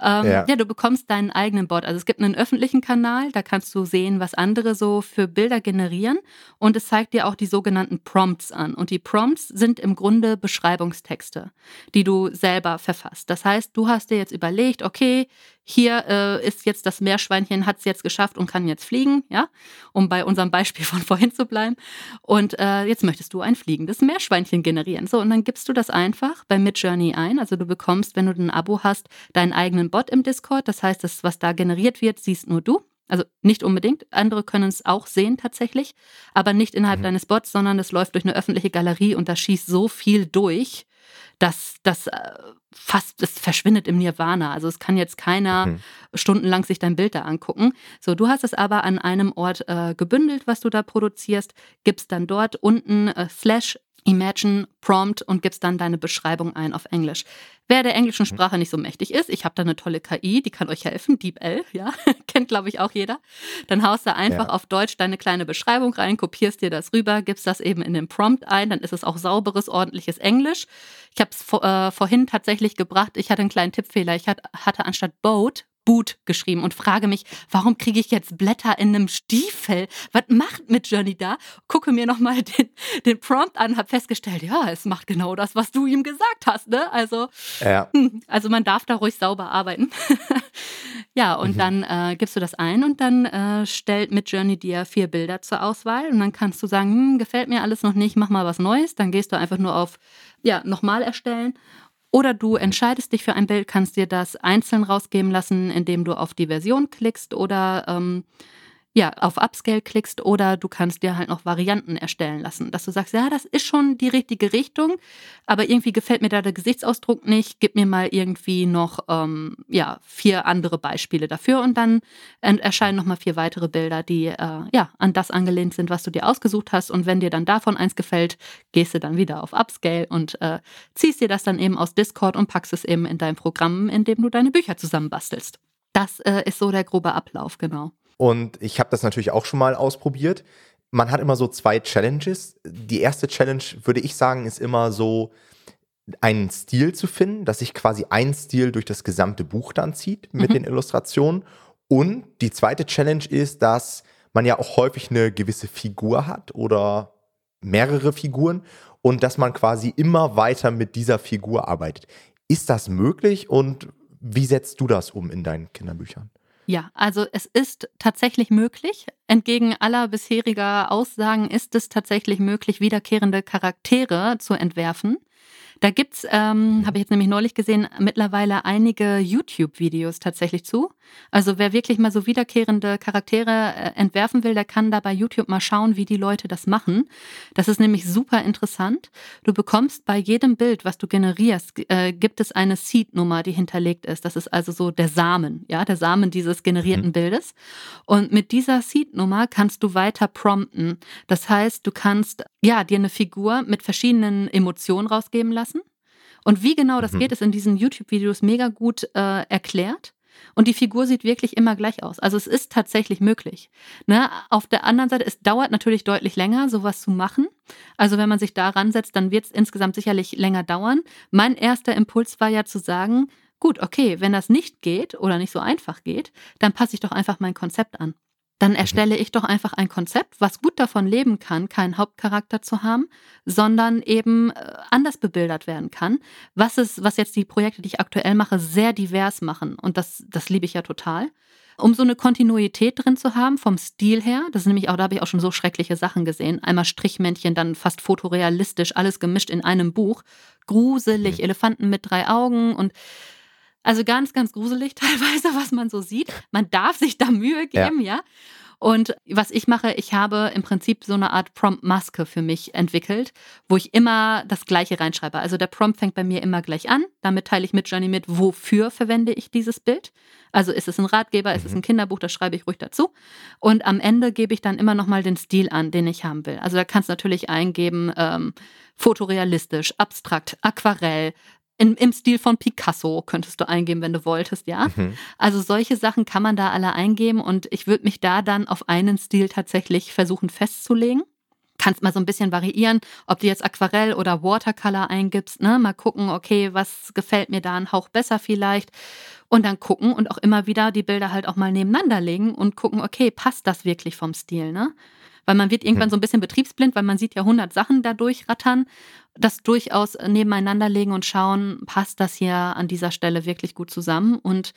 Ähm, ja. ja. du bekommst deinen eigenen Bot. Also es gibt einen öffentlichen Kanal, da kannst du sehen, was andere so für Bilder generieren. Und es zeigt dir auch die sogenannten Prompts an. Und die Prompts sind im Grunde Beschreibungstexte, die du selber verfasst. Das heißt, du hast dir jetzt überlegt, okay, hier äh, ist jetzt das Meerschweinchen, hat es jetzt geschafft und kann jetzt fliegen, ja, um bei unserem Beispiel von vorhin zu bleiben. Und äh, jetzt möchtest du ein fliegendes Meerschweinchen generieren. So, und dann gibst du das einfach bei Midjourney ein. Also du bekommst, wenn du ein Abo hast, deinen eigenen Bot im Discord. Das heißt, das, was da generiert wird, siehst nur du. Also nicht unbedingt. Andere können es auch sehen tatsächlich, aber nicht innerhalb mhm. deines Bots, sondern es läuft durch eine öffentliche Galerie und da schießt so viel durch, dass das äh, fast, es verschwindet im Nirvana. Also es kann jetzt keiner mhm. stundenlang sich dein Bild da angucken. So, du hast es aber an einem Ort äh, gebündelt, was du da produzierst, gibst dann dort unten äh, Slash Imagine Prompt und gibst dann deine Beschreibung ein auf Englisch. Wer der englischen mhm. Sprache nicht so mächtig ist, ich habe da eine tolle KI, die kann euch helfen, DeepL, ja, *laughs* kennt glaube ich auch jeder. Dann haust du einfach ja. auf Deutsch deine kleine Beschreibung rein, kopierst dir das rüber, gibst das eben in den Prompt ein, dann ist es auch sauberes, ordentliches Englisch. Ich habe es vor, äh, vorhin tatsächlich gebracht, ich hatte einen kleinen Tippfehler. Ich hatte anstatt Boat Boot geschrieben und frage mich, warum kriege ich jetzt Blätter in einem Stiefel? Was macht mit Journey da? Gucke mir nochmal den, den Prompt an, habe festgestellt, ja, es macht genau das, was du ihm gesagt hast. Ne? Also, ja. Hm, also man darf da ruhig sauber arbeiten. *laughs* ja, und mhm. dann äh, gibst du das ein und dann äh, stellt mit Journey dir vier Bilder zur Auswahl und dann kannst du sagen, hm, gefällt mir alles noch nicht, mach mal was Neues. Dann gehst du einfach nur auf, ja, nochmal erstellen oder du entscheidest dich für ein Bild, kannst dir das einzeln rausgeben lassen, indem du auf die Version klickst oder ähm, ja, auf Upscale klickst oder du kannst dir halt noch Varianten erstellen lassen, dass du sagst, ja, das ist schon die richtige Richtung, aber irgendwie gefällt mir da der Gesichtsausdruck nicht, gib mir mal irgendwie noch ähm, ja, vier andere Beispiele dafür und dann erscheinen nochmal vier weitere Bilder, die äh, ja, an das angelehnt sind, was du dir ausgesucht hast und wenn dir dann davon eins gefällt, gehst du dann wieder auf Upscale und äh, ziehst dir das dann eben aus Discord und packst es eben in dein Programm, in dem du deine Bücher zusammenbastelst. Das äh, ist so der grobe Ablauf, genau. Und ich habe das natürlich auch schon mal ausprobiert. Man hat immer so zwei Challenges. Die erste Challenge, würde ich sagen, ist immer so, einen Stil zu finden, dass sich quasi ein Stil durch das gesamte Buch dann zieht mit mhm. den Illustrationen. Und die zweite Challenge ist, dass man ja auch häufig eine gewisse Figur hat oder mehrere Figuren und dass man quasi immer weiter mit dieser Figur arbeitet. Ist das möglich und wie setzt du das um in deinen Kinderbüchern? Ja, also es ist tatsächlich möglich. Entgegen aller bisheriger Aussagen ist es tatsächlich möglich, wiederkehrende Charaktere zu entwerfen. Da gibt's, ähm, habe ich jetzt nämlich neulich gesehen, mittlerweile einige YouTube-Videos tatsächlich zu. Also wer wirklich mal so wiederkehrende Charaktere äh, entwerfen will, der kann da bei YouTube mal schauen, wie die Leute das machen. Das ist nämlich super interessant. Du bekommst bei jedem Bild, was du generierst, äh, gibt es eine Seed-Nummer, die hinterlegt ist. Das ist also so der Samen, ja, der Samen dieses generierten mhm. Bildes. Und mit dieser Seed-Nummer kannst du weiter prompten. Das heißt, du kannst ja dir eine Figur mit verschiedenen Emotionen rausgeben lassen und wie genau das mhm. geht, ist in diesen YouTube-Videos mega gut äh, erklärt. Und die Figur sieht wirklich immer gleich aus. Also es ist tatsächlich möglich. Ne? Auf der anderen Seite, es dauert natürlich deutlich länger, sowas zu machen. Also wenn man sich da ransetzt, dann wird es insgesamt sicherlich länger dauern. Mein erster Impuls war ja zu sagen, gut, okay, wenn das nicht geht oder nicht so einfach geht, dann passe ich doch einfach mein Konzept an. Dann mhm. erstelle ich doch einfach ein Konzept, was gut davon leben kann, keinen Hauptcharakter zu haben, sondern eben äh, anders bebildert werden kann. Was ist, was jetzt die Projekte, die ich aktuell mache, sehr divers machen. Und das, das liebe ich ja total. um so eine Kontinuität drin zu haben vom Stil her. Das ist nämlich auch, da habe ich auch schon so schreckliche Sachen gesehen. Einmal Strichmännchen, dann fast fotorealistisch, alles gemischt in einem Buch. Gruselig. Elefanten mit drei Augen und also ganz, ganz gruselig *laughs* teilweise, was man so sieht. Man darf sich da Mühe geben, ja. ja. Und was ich mache, ich habe im Prinzip so eine Art Prompt-Maske für mich entwickelt, wo ich immer das Gleiche reinschreibe. Also der Prompt fängt bei mir immer gleich an. Damit teile ich mit Johnny mit, wofür verwende ich dieses Bild. Also ist es ein Ratgeber, ist es ein mhm. Kinderbuch, das schreibe ich ruhig dazu. Und am Ende gebe ich dann immer nochmal den Stil an, den ich haben will. Also da kannst du natürlich eingeben, ähm, fotorealistisch, abstrakt, Aquarell, in, Im Stil von Picasso könntest du eingeben, wenn du wolltest, ja. Mhm. Also solche Sachen kann man da alle eingeben und ich würde mich da dann auf einen Stil tatsächlich versuchen festzulegen. Kannst mal so ein bisschen variieren, ob du jetzt Aquarell oder Watercolor eingibst, ne? Mal gucken, okay, was gefällt mir da ein Hauch besser vielleicht. Und dann gucken und auch immer wieder die Bilder halt auch mal nebeneinander legen und gucken, okay, passt das wirklich vom Stil, ne? Weil man wird irgendwann hm. so ein bisschen betriebsblind, weil man sieht ja 100 Sachen da durchrattern. Das durchaus nebeneinander legen und schauen, passt das hier an dieser Stelle wirklich gut zusammen? Und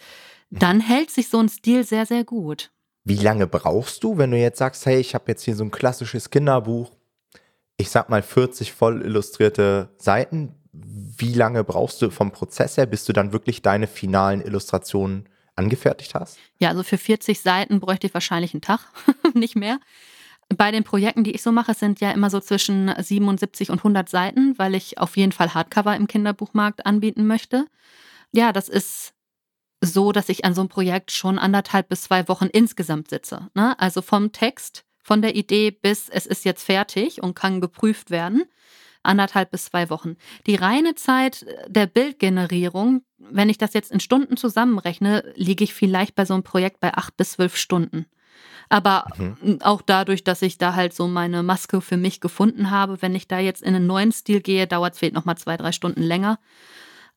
dann hält sich so ein Stil sehr, sehr gut. Wie lange brauchst du, wenn du jetzt sagst, hey, ich habe jetzt hier so ein klassisches Kinderbuch, ich sag mal 40 voll illustrierte Seiten. Wie lange brauchst du vom Prozess her, bis du dann wirklich deine finalen Illustrationen angefertigt hast? Ja, also für 40 Seiten bräuchte ich wahrscheinlich einen Tag, *laughs* nicht mehr. Bei den Projekten, die ich so mache, sind ja immer so zwischen 77 und 100 Seiten, weil ich auf jeden Fall Hardcover im Kinderbuchmarkt anbieten möchte. Ja, das ist so, dass ich an so einem Projekt schon anderthalb bis zwei Wochen insgesamt sitze. Ne? Also vom Text, von der Idee bis es ist jetzt fertig und kann geprüft werden. Anderthalb bis zwei Wochen. Die reine Zeit der Bildgenerierung, wenn ich das jetzt in Stunden zusammenrechne, liege ich vielleicht bei so einem Projekt bei acht bis zwölf Stunden. Aber mhm. auch dadurch, dass ich da halt so meine Maske für mich gefunden habe, wenn ich da jetzt in einen neuen Stil gehe, dauert es vielleicht nochmal zwei, drei Stunden länger.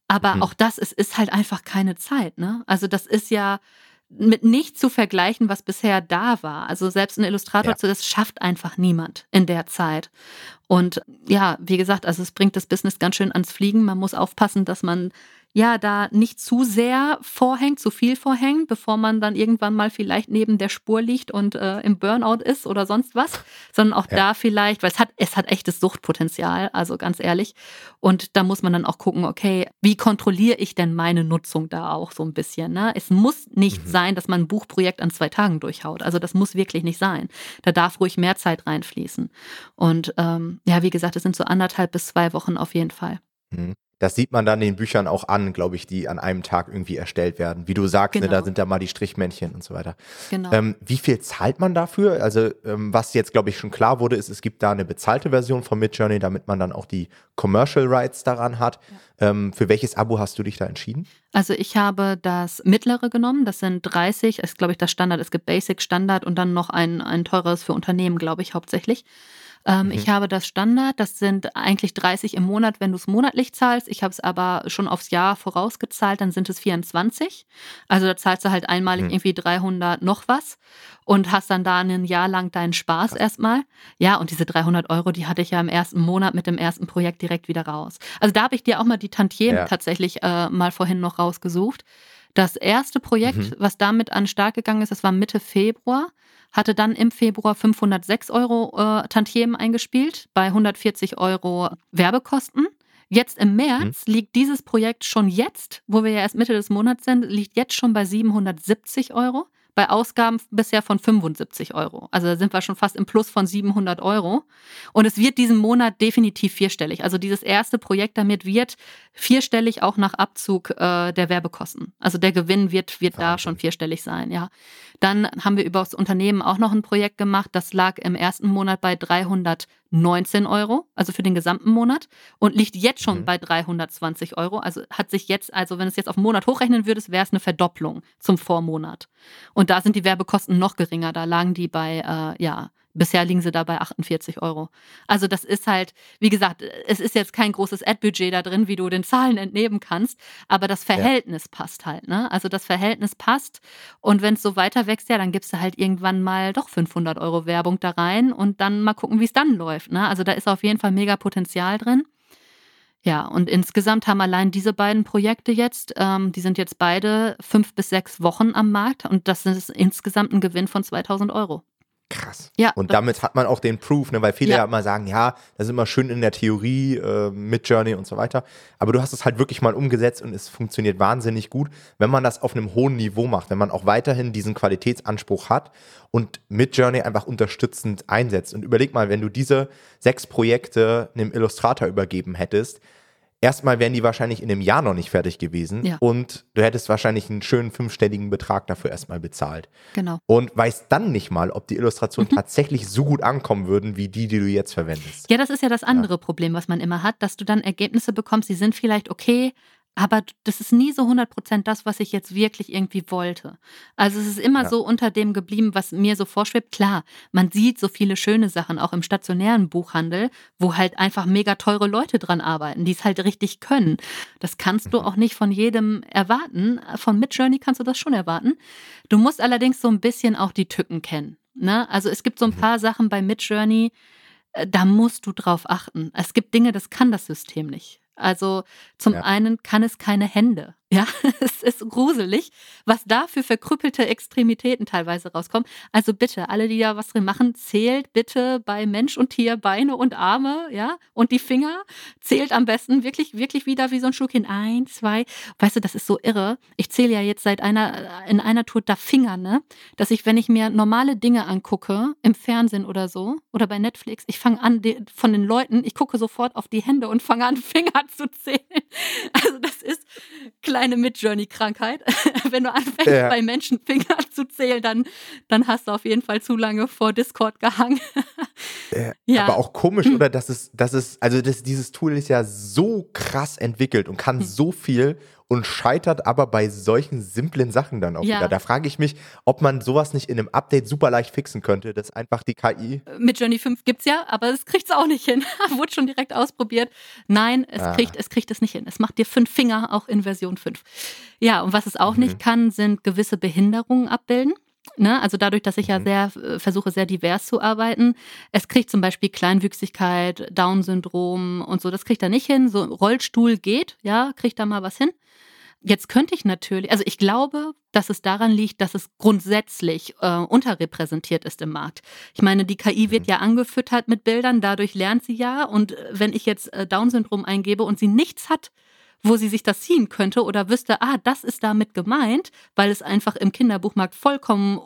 Aber mhm. auch das ist, ist halt einfach keine Zeit. Ne? Also das ist ja mit nichts zu vergleichen, was bisher da war. Also selbst ein Illustrator, ja. das schafft einfach niemand in der Zeit. Und ja, wie gesagt, also es bringt das Business ganz schön ans Fliegen. Man muss aufpassen, dass man ja da nicht zu sehr vorhängt, zu viel vorhängt, bevor man dann irgendwann mal vielleicht neben der Spur liegt und äh, im Burnout ist oder sonst was, sondern auch ja. da vielleicht, weil es hat, es hat echtes Suchtpotenzial, also ganz ehrlich. Und da muss man dann auch gucken, okay, wie kontrolliere ich denn meine Nutzung da auch so ein bisschen? Ne? Es muss nicht mhm. sein, dass man ein Buchprojekt an zwei Tagen durchhaut. Also das muss wirklich nicht sein. Da darf ruhig mehr Zeit reinfließen. Und ähm, ja, wie gesagt, es sind so anderthalb bis zwei Wochen auf jeden Fall. Mhm das sieht man dann den Büchern auch an, glaube ich, die an einem Tag irgendwie erstellt werden. Wie du sagst, genau. ne, da genau. sind da mal die Strichmännchen und so weiter. Genau. Ähm, wie viel zahlt man dafür? Also, ähm, was jetzt, glaube ich, schon klar wurde, ist, es gibt da eine bezahlte Version von Midjourney, damit man dann auch die Commercial Rights daran hat. Ja. Ähm, für welches Abo hast du dich da entschieden? Also, ich habe das mittlere genommen. Das sind 30, ist, glaube ich, das Standard. Es gibt Basic, Standard und dann noch ein, ein teures für Unternehmen, glaube ich, hauptsächlich. Ähm, mhm. Ich habe das Standard, das sind eigentlich 30 im Monat, wenn du es monatlich zahlst. Ich habe es aber schon aufs Jahr vorausgezahlt, dann sind es 24. Also da zahlst du halt einmalig mhm. irgendwie 300 noch was und hast dann da ein Jahr lang deinen Spaß erstmal. Ja, und diese 300 Euro, die hatte ich ja im ersten Monat mit dem ersten Projekt direkt wieder raus. Also da habe ich dir auch mal die Tantiemen ja. tatsächlich äh, mal vorhin noch rausgesucht. Das erste Projekt, mhm. was damit an den Start gegangen ist, das war Mitte Februar hatte dann im Februar 506 Euro äh, Tantiemen eingespielt, bei 140 Euro Werbekosten. Jetzt im März mhm. liegt dieses Projekt schon jetzt, wo wir ja erst Mitte des Monats sind, liegt jetzt schon bei 770 Euro bei Ausgaben bisher von 75 Euro. Also da sind wir schon fast im Plus von 700 Euro. Und es wird diesen Monat definitiv vierstellig. Also dieses erste Projekt damit wird vierstellig auch nach Abzug äh, der Werbekosten. Also der Gewinn wird, wird da schon vierstellig sein, ja. Dann haben wir über das Unternehmen auch noch ein Projekt gemacht. Das lag im ersten Monat bei 319 Euro, also für den gesamten Monat und liegt jetzt schon mhm. bei 320 Euro. Also hat sich jetzt, also wenn es jetzt auf einen Monat hochrechnen würdest, wäre es eine Verdopplung zum Vormonat. Und da sind die Werbekosten noch geringer. Da lagen die bei, äh, ja, Bisher liegen sie da bei 48 Euro. Also das ist halt, wie gesagt, es ist jetzt kein großes Ad-Budget da drin, wie du den Zahlen entnehmen kannst, aber das Verhältnis ja. passt halt. Ne? Also das Verhältnis passt und wenn es so weiter wächst, ja, dann gibst du halt irgendwann mal doch 500 Euro Werbung da rein und dann mal gucken, wie es dann läuft. Ne? Also da ist auf jeden Fall mega Potenzial drin. Ja, und insgesamt haben allein diese beiden Projekte jetzt, ähm, die sind jetzt beide fünf bis sechs Wochen am Markt und das ist insgesamt ein Gewinn von 2000 Euro. Krass. Ja, und damit hat man auch den Proof, ne? weil viele ja. ja immer sagen, ja, das ist immer schön in der Theorie äh, mit Journey und so weiter. Aber du hast es halt wirklich mal umgesetzt und es funktioniert wahnsinnig gut, wenn man das auf einem hohen Niveau macht, wenn man auch weiterhin diesen Qualitätsanspruch hat und mit Journey einfach unterstützend einsetzt. Und überleg mal, wenn du diese sechs Projekte einem Illustrator übergeben hättest, erstmal wären die wahrscheinlich in einem Jahr noch nicht fertig gewesen ja. und du hättest wahrscheinlich einen schönen fünfstelligen Betrag dafür erstmal bezahlt. Genau. Und weißt dann nicht mal, ob die Illustrationen mhm. tatsächlich so gut ankommen würden, wie die, die du jetzt verwendest. Ja, das ist ja das andere ja. Problem, was man immer hat, dass du dann Ergebnisse bekommst, die sind vielleicht okay, aber das ist nie so 100% das, was ich jetzt wirklich irgendwie wollte. Also es ist immer ja. so unter dem geblieben, was mir so vorschwebt. Klar, man sieht so viele schöne Sachen auch im stationären Buchhandel, wo halt einfach mega teure Leute dran arbeiten, die es halt richtig können. Das kannst mhm. du auch nicht von jedem erwarten. Von Midjourney kannst du das schon erwarten. Du musst allerdings so ein bisschen auch die Tücken kennen. Ne? Also es gibt so ein mhm. paar Sachen bei Midjourney, äh, da musst du drauf achten. Es gibt Dinge, das kann das System nicht. Also zum ja. einen kann es keine Hände. Ja, *laughs* es ist gruselig, was da für verkrüppelte Extremitäten teilweise rauskommen. Also bitte, alle, die da was drin machen, zählt bitte bei Mensch und Tier Beine und Arme, ja, und die Finger. Zählt am besten wirklich, wirklich wieder wie so ein Schluckchen. Ein, zwei. Weißt du, das ist so irre. Ich zähle ja jetzt seit einer, in einer Tour da Finger, ne, dass ich, wenn ich mir normale Dinge angucke, im Fernsehen oder so, oder bei Netflix, ich fange an, die, von den Leuten, ich gucke sofort auf die Hände und fange an, *laughs* Finger zu zählen. Also das ist klar kleine Mid-Journey-Krankheit. *laughs* Wenn du anfängst, ja. bei Menschen Finger *laughs* zu zählen, dann, dann hast du auf jeden Fall zu lange vor Discord gehangen. Äh, *laughs* ja. Aber auch komisch, *clears throat* oder? Das ist, das ist, also das, dieses Tool ist ja so krass entwickelt und kann hm. so viel und scheitert aber bei solchen simplen Sachen dann auch ja. wieder. Da frage ich mich, ob man sowas nicht in einem Update super leicht fixen könnte, dass einfach die KI. Mit Journey 5 gibt es ja, aber es kriegt es auch nicht hin. *laughs* Wurde schon direkt ausprobiert. Nein, es ah. kriegt, es kriegt es nicht hin. Es macht dir fünf Finger auch in Version 5. Ja, und was es auch mhm. nicht kann, sind gewisse Behinderungen abbilden. Ne? Also dadurch, dass ich ja mhm. sehr äh, versuche, sehr divers zu arbeiten. Es kriegt zum Beispiel Kleinwüchsigkeit, Down-Syndrom und so, das kriegt er nicht hin. So Rollstuhl geht, ja, kriegt da mal was hin. Jetzt könnte ich natürlich, also ich glaube, dass es daran liegt, dass es grundsätzlich äh, unterrepräsentiert ist im Markt. Ich meine, die KI wird mhm. ja angefüttert mit Bildern, dadurch lernt sie ja. Und äh, wenn ich jetzt äh, Down-Syndrom eingebe und sie nichts hat, wo sie sich das ziehen könnte oder wüsste, ah, das ist damit gemeint, weil es einfach im Kinderbuchmarkt vollkommen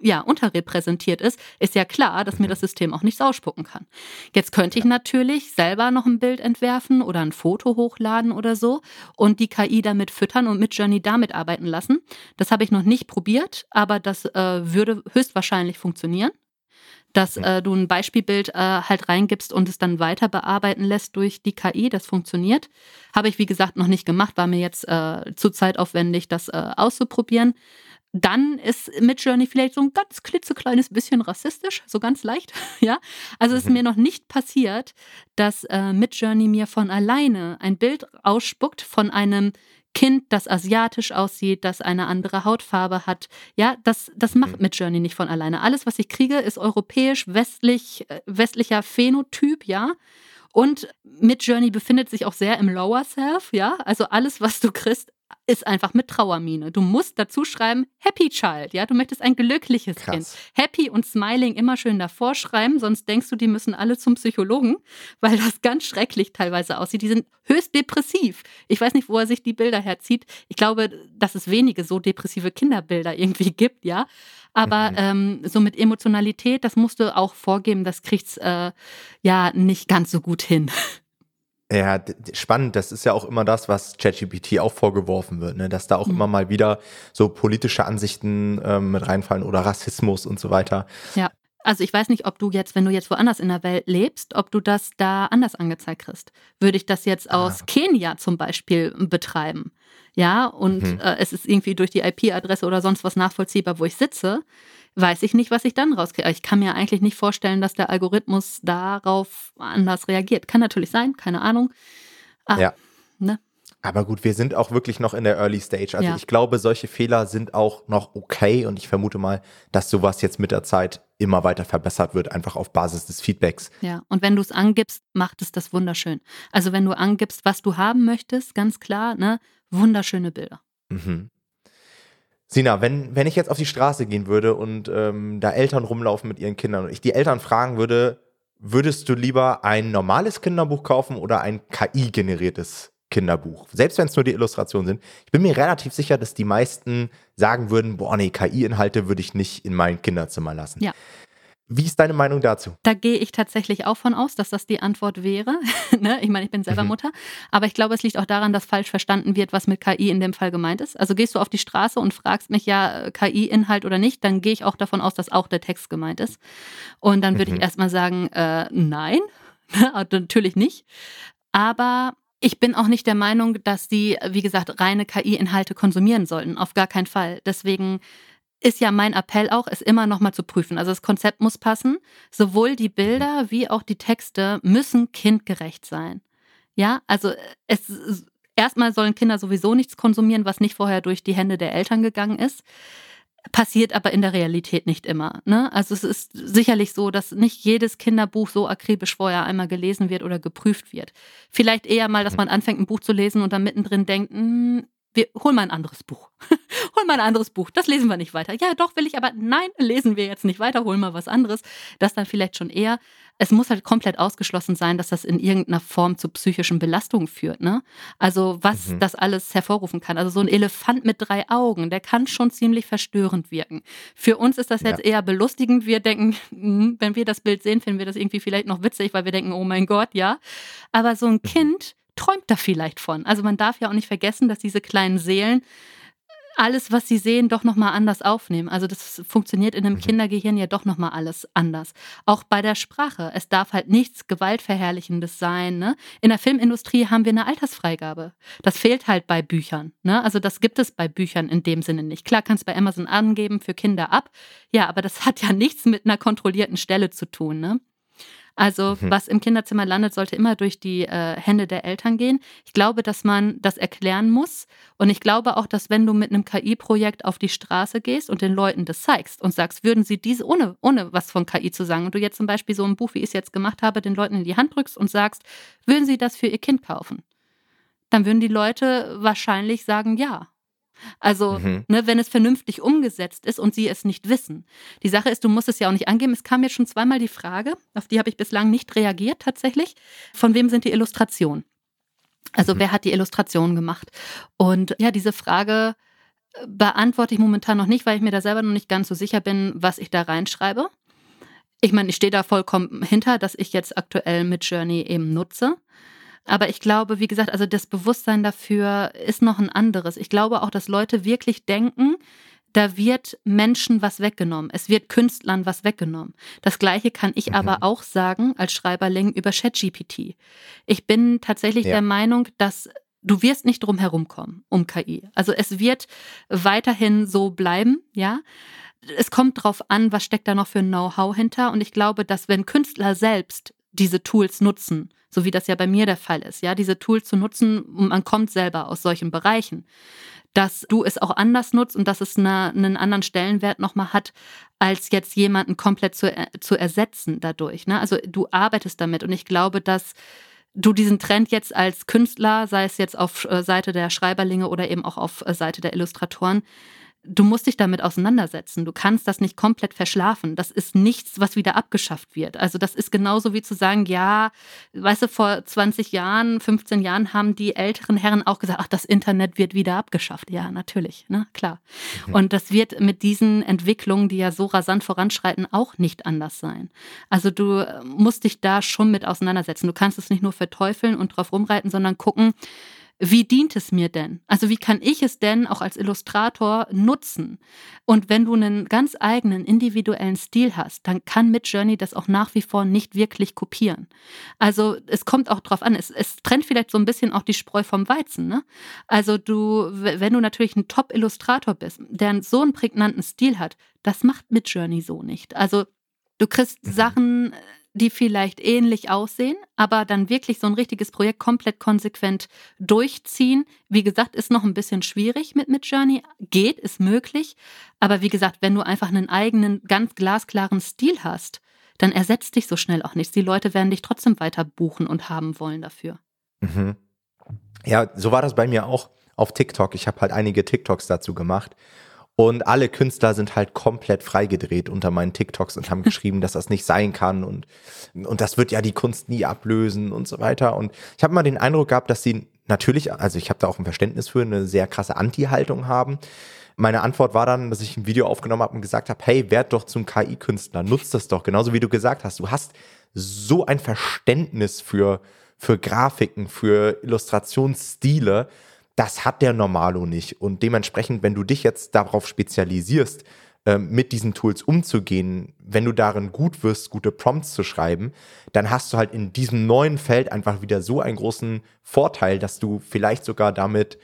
ja, unterrepräsentiert ist, ist ja klar, dass mir das System auch nichts ausspucken kann. Jetzt könnte ich natürlich selber noch ein Bild entwerfen oder ein Foto hochladen oder so und die KI damit füttern und mit Journey damit arbeiten lassen. Das habe ich noch nicht probiert, aber das äh, würde höchstwahrscheinlich funktionieren dass äh, du ein Beispielbild äh, halt reingibst und es dann weiter bearbeiten lässt durch die KI. Das funktioniert. Habe ich, wie gesagt, noch nicht gemacht, war mir jetzt äh, zu zeitaufwendig, das äh, auszuprobieren dann ist Midjourney vielleicht so ein ganz klitzekleines bisschen rassistisch, so ganz leicht, *laughs* ja. Also ist mhm. mir noch nicht passiert, dass äh, Midjourney mir von alleine ein Bild ausspuckt von einem Kind, das asiatisch aussieht, das eine andere Hautfarbe hat. Ja, das, das macht mhm. Midjourney nicht von alleine. Alles, was ich kriege, ist europäisch, westlich, äh, westlicher Phänotyp, ja. Und Midjourney befindet sich auch sehr im Lower Self, ja. Also alles, was du kriegst, ist einfach mit Trauermine. Du musst dazu schreiben Happy Child, ja, du möchtest ein glückliches Krass. Kind. Happy und Smiling immer schön davor schreiben, sonst denkst du, die müssen alle zum Psychologen, weil das ganz schrecklich teilweise aussieht. Die sind höchst depressiv. Ich weiß nicht, wo er sich die Bilder herzieht. Ich glaube, dass es wenige so depressive Kinderbilder irgendwie gibt, ja. Aber mhm. ähm, so mit Emotionalität, das musst du auch vorgeben, das kriegt's äh, ja nicht ganz so gut hin. Ja, spannend. Das ist ja auch immer das, was ChatGPT auch vorgeworfen wird, ne? dass da auch mhm. immer mal wieder so politische Ansichten ähm, mit reinfallen oder Rassismus und so weiter. Ja. Also ich weiß nicht, ob du jetzt, wenn du jetzt woanders in der Welt lebst, ob du das da anders angezeigt kriegst. Würde ich das jetzt ah. aus Kenia zum Beispiel betreiben? Ja, und mhm. äh, es ist irgendwie durch die IP-Adresse oder sonst was nachvollziehbar, wo ich sitze weiß ich nicht, was ich dann rauskriege. Ich kann mir eigentlich nicht vorstellen, dass der Algorithmus darauf anders reagiert. Kann natürlich sein, keine Ahnung. Ah, ja. Ne? Aber gut, wir sind auch wirklich noch in der Early Stage. Also ja. ich glaube, solche Fehler sind auch noch okay und ich vermute mal, dass sowas jetzt mit der Zeit immer weiter verbessert wird, einfach auf Basis des Feedbacks. Ja, und wenn du es angibst, macht es das wunderschön. Also wenn du angibst, was du haben möchtest, ganz klar, ne, wunderschöne Bilder. Mhm. Sina, wenn, wenn ich jetzt auf die Straße gehen würde und ähm, da Eltern rumlaufen mit ihren Kindern und ich die Eltern fragen würde, würdest du lieber ein normales Kinderbuch kaufen oder ein KI-generiertes Kinderbuch? Selbst wenn es nur die Illustrationen sind. Ich bin mir relativ sicher, dass die meisten sagen würden, boah, nee, KI-Inhalte würde ich nicht in mein Kinderzimmer lassen. Ja. Wie ist deine Meinung dazu? Da gehe ich tatsächlich auch von aus, dass das die Antwort wäre. *laughs* ne? Ich meine, ich bin selber mhm. Mutter, aber ich glaube, es liegt auch daran, dass falsch verstanden wird, was mit KI in dem Fall gemeint ist. Also gehst du auf die Straße und fragst mich ja KI-Inhalt oder nicht, dann gehe ich auch davon aus, dass auch der Text gemeint ist. Und dann würde mhm. ich erstmal sagen, äh, nein, *laughs* natürlich nicht. Aber ich bin auch nicht der Meinung, dass die, wie gesagt, reine KI-Inhalte konsumieren sollten. Auf gar keinen Fall. Deswegen ist ja mein Appell auch, es immer nochmal zu prüfen. Also das Konzept muss passen. Sowohl die Bilder wie auch die Texte müssen kindgerecht sein. Ja, also es erstmal sollen Kinder sowieso nichts konsumieren, was nicht vorher durch die Hände der Eltern gegangen ist. Passiert aber in der Realität nicht immer. Ne? Also es ist sicherlich so, dass nicht jedes Kinderbuch so akribisch vorher einmal gelesen wird oder geprüft wird. Vielleicht eher mal, dass mhm. man anfängt, ein Buch zu lesen und dann mittendrin denkt, hm, wir holen mal ein anderes Buch. *laughs* holen mal ein anderes Buch. Das lesen wir nicht weiter. Ja, doch will ich, aber nein, lesen wir jetzt nicht weiter, holen mal was anderes. Das dann vielleicht schon eher. Es muss halt komplett ausgeschlossen sein, dass das in irgendeiner Form zu psychischen Belastungen führt. Ne? Also was mhm. das alles hervorrufen kann. Also so ein Elefant mit drei Augen, der kann schon ziemlich verstörend wirken. Für uns ist das jetzt ja. eher belustigend. Wir denken, hm, wenn wir das Bild sehen, finden wir das irgendwie vielleicht noch witzig, weil wir denken, oh mein Gott, ja. Aber so ein mhm. Kind träumt da vielleicht von. Also man darf ja auch nicht vergessen, dass diese kleinen Seelen alles, was sie sehen, doch nochmal anders aufnehmen. Also das funktioniert in einem mhm. Kindergehirn ja doch nochmal alles anders. Auch bei der Sprache. Es darf halt nichts Gewaltverherrlichendes sein. Ne? In der Filmindustrie haben wir eine Altersfreigabe. Das fehlt halt bei Büchern. Ne? Also das gibt es bei Büchern in dem Sinne nicht. Klar kannst du bei Amazon angeben für Kinder ab. Ja, aber das hat ja *laughs* nichts mit einer kontrollierten Stelle zu tun. Ne? Also mhm. was im Kinderzimmer landet, sollte immer durch die äh, Hände der Eltern gehen. Ich glaube, dass man das erklären muss. Und ich glaube auch, dass wenn du mit einem KI-Projekt auf die Straße gehst und den Leuten das zeigst und sagst, würden sie diese, ohne, ohne was von KI zu sagen, und du jetzt zum Beispiel so ein Buch, wie ich es jetzt gemacht habe, den Leuten in die Hand drückst und sagst, würden sie das für ihr Kind kaufen? Dann würden die Leute wahrscheinlich sagen, ja. Also, mhm. ne, wenn es vernünftig umgesetzt ist und sie es nicht wissen. Die Sache ist, du musst es ja auch nicht angeben. Es kam jetzt schon zweimal die Frage, auf die habe ich bislang nicht reagiert tatsächlich. Von wem sind die Illustrationen? Also, mhm. wer hat die Illustrationen gemacht? Und ja, diese Frage äh, beantworte ich momentan noch nicht, weil ich mir da selber noch nicht ganz so sicher bin, was ich da reinschreibe. Ich meine, ich stehe da vollkommen hinter, dass ich jetzt aktuell mit Journey eben nutze. Aber ich glaube, wie gesagt, also das Bewusstsein dafür ist noch ein anderes. Ich glaube auch, dass Leute wirklich denken, da wird Menschen was weggenommen. Es wird Künstlern was weggenommen. Das Gleiche kann ich mhm. aber auch sagen als Schreiberling über ChatGPT. Ich bin tatsächlich ja. der Meinung, dass du wirst nicht drum herumkommen um KI. Also es wird weiterhin so bleiben, ja. Es kommt drauf an, was steckt da noch für ein Know-how hinter. Und ich glaube, dass wenn Künstler selbst diese Tools nutzen, so wie das ja bei mir der Fall ist, ja, diese Tools zu nutzen, man kommt selber aus solchen Bereichen, dass du es auch anders nutzt und dass es eine, einen anderen Stellenwert nochmal hat, als jetzt jemanden komplett zu, äh, zu ersetzen dadurch. Ne? Also du arbeitest damit und ich glaube, dass du diesen Trend jetzt als Künstler, sei es jetzt auf äh, Seite der Schreiberlinge oder eben auch auf äh, Seite der Illustratoren, du musst dich damit auseinandersetzen. Du kannst das nicht komplett verschlafen. Das ist nichts, was wieder abgeschafft wird. Also das ist genauso wie zu sagen, ja, weißt du, vor 20 Jahren, 15 Jahren haben die älteren Herren auch gesagt, ach, das Internet wird wieder abgeschafft. Ja, natürlich, ne, klar. Mhm. Und das wird mit diesen Entwicklungen, die ja so rasant voranschreiten, auch nicht anders sein. Also du musst dich da schon mit auseinandersetzen. Du kannst es nicht nur verteufeln und drauf rumreiten, sondern gucken, wie dient es mir denn? Also wie kann ich es denn auch als Illustrator nutzen? Und wenn du einen ganz eigenen individuellen Stil hast, dann kann Midjourney das auch nach wie vor nicht wirklich kopieren. Also es kommt auch drauf an, es, es trennt vielleicht so ein bisschen auch die Spreu vom Weizen. Ne? Also du, wenn du natürlich ein Top-Illustrator bist, der so einen prägnanten Stil hat, das macht Midjourney so nicht. Also du kriegst mhm. Sachen die vielleicht ähnlich aussehen, aber dann wirklich so ein richtiges Projekt komplett konsequent durchziehen. Wie gesagt, ist noch ein bisschen schwierig mit Midjourney. Geht, ist möglich. Aber wie gesagt, wenn du einfach einen eigenen, ganz glasklaren Stil hast, dann ersetzt dich so schnell auch nichts. Die Leute werden dich trotzdem weiter buchen und haben wollen dafür. Mhm. Ja, so war das bei mir auch auf TikTok. Ich habe halt einige TikToks dazu gemacht. Und alle Künstler sind halt komplett freigedreht unter meinen TikToks und haben *laughs* geschrieben, dass das nicht sein kann und, und das wird ja die Kunst nie ablösen und so weiter. Und ich habe mal den Eindruck gehabt, dass sie natürlich, also ich habe da auch ein Verständnis für, eine sehr krasse Anti-Haltung haben. Meine Antwort war dann, dass ich ein Video aufgenommen habe und gesagt habe, hey, werd doch zum KI-Künstler, nutz das doch, genauso wie du gesagt hast. Du hast so ein Verständnis für, für Grafiken, für Illustrationsstile das hat der Normalo nicht. Und dementsprechend, wenn du dich jetzt darauf spezialisierst, ähm, mit diesen Tools umzugehen, wenn du darin gut wirst, gute Prompts zu schreiben, dann hast du halt in diesem neuen Feld einfach wieder so einen großen Vorteil, dass du vielleicht sogar damit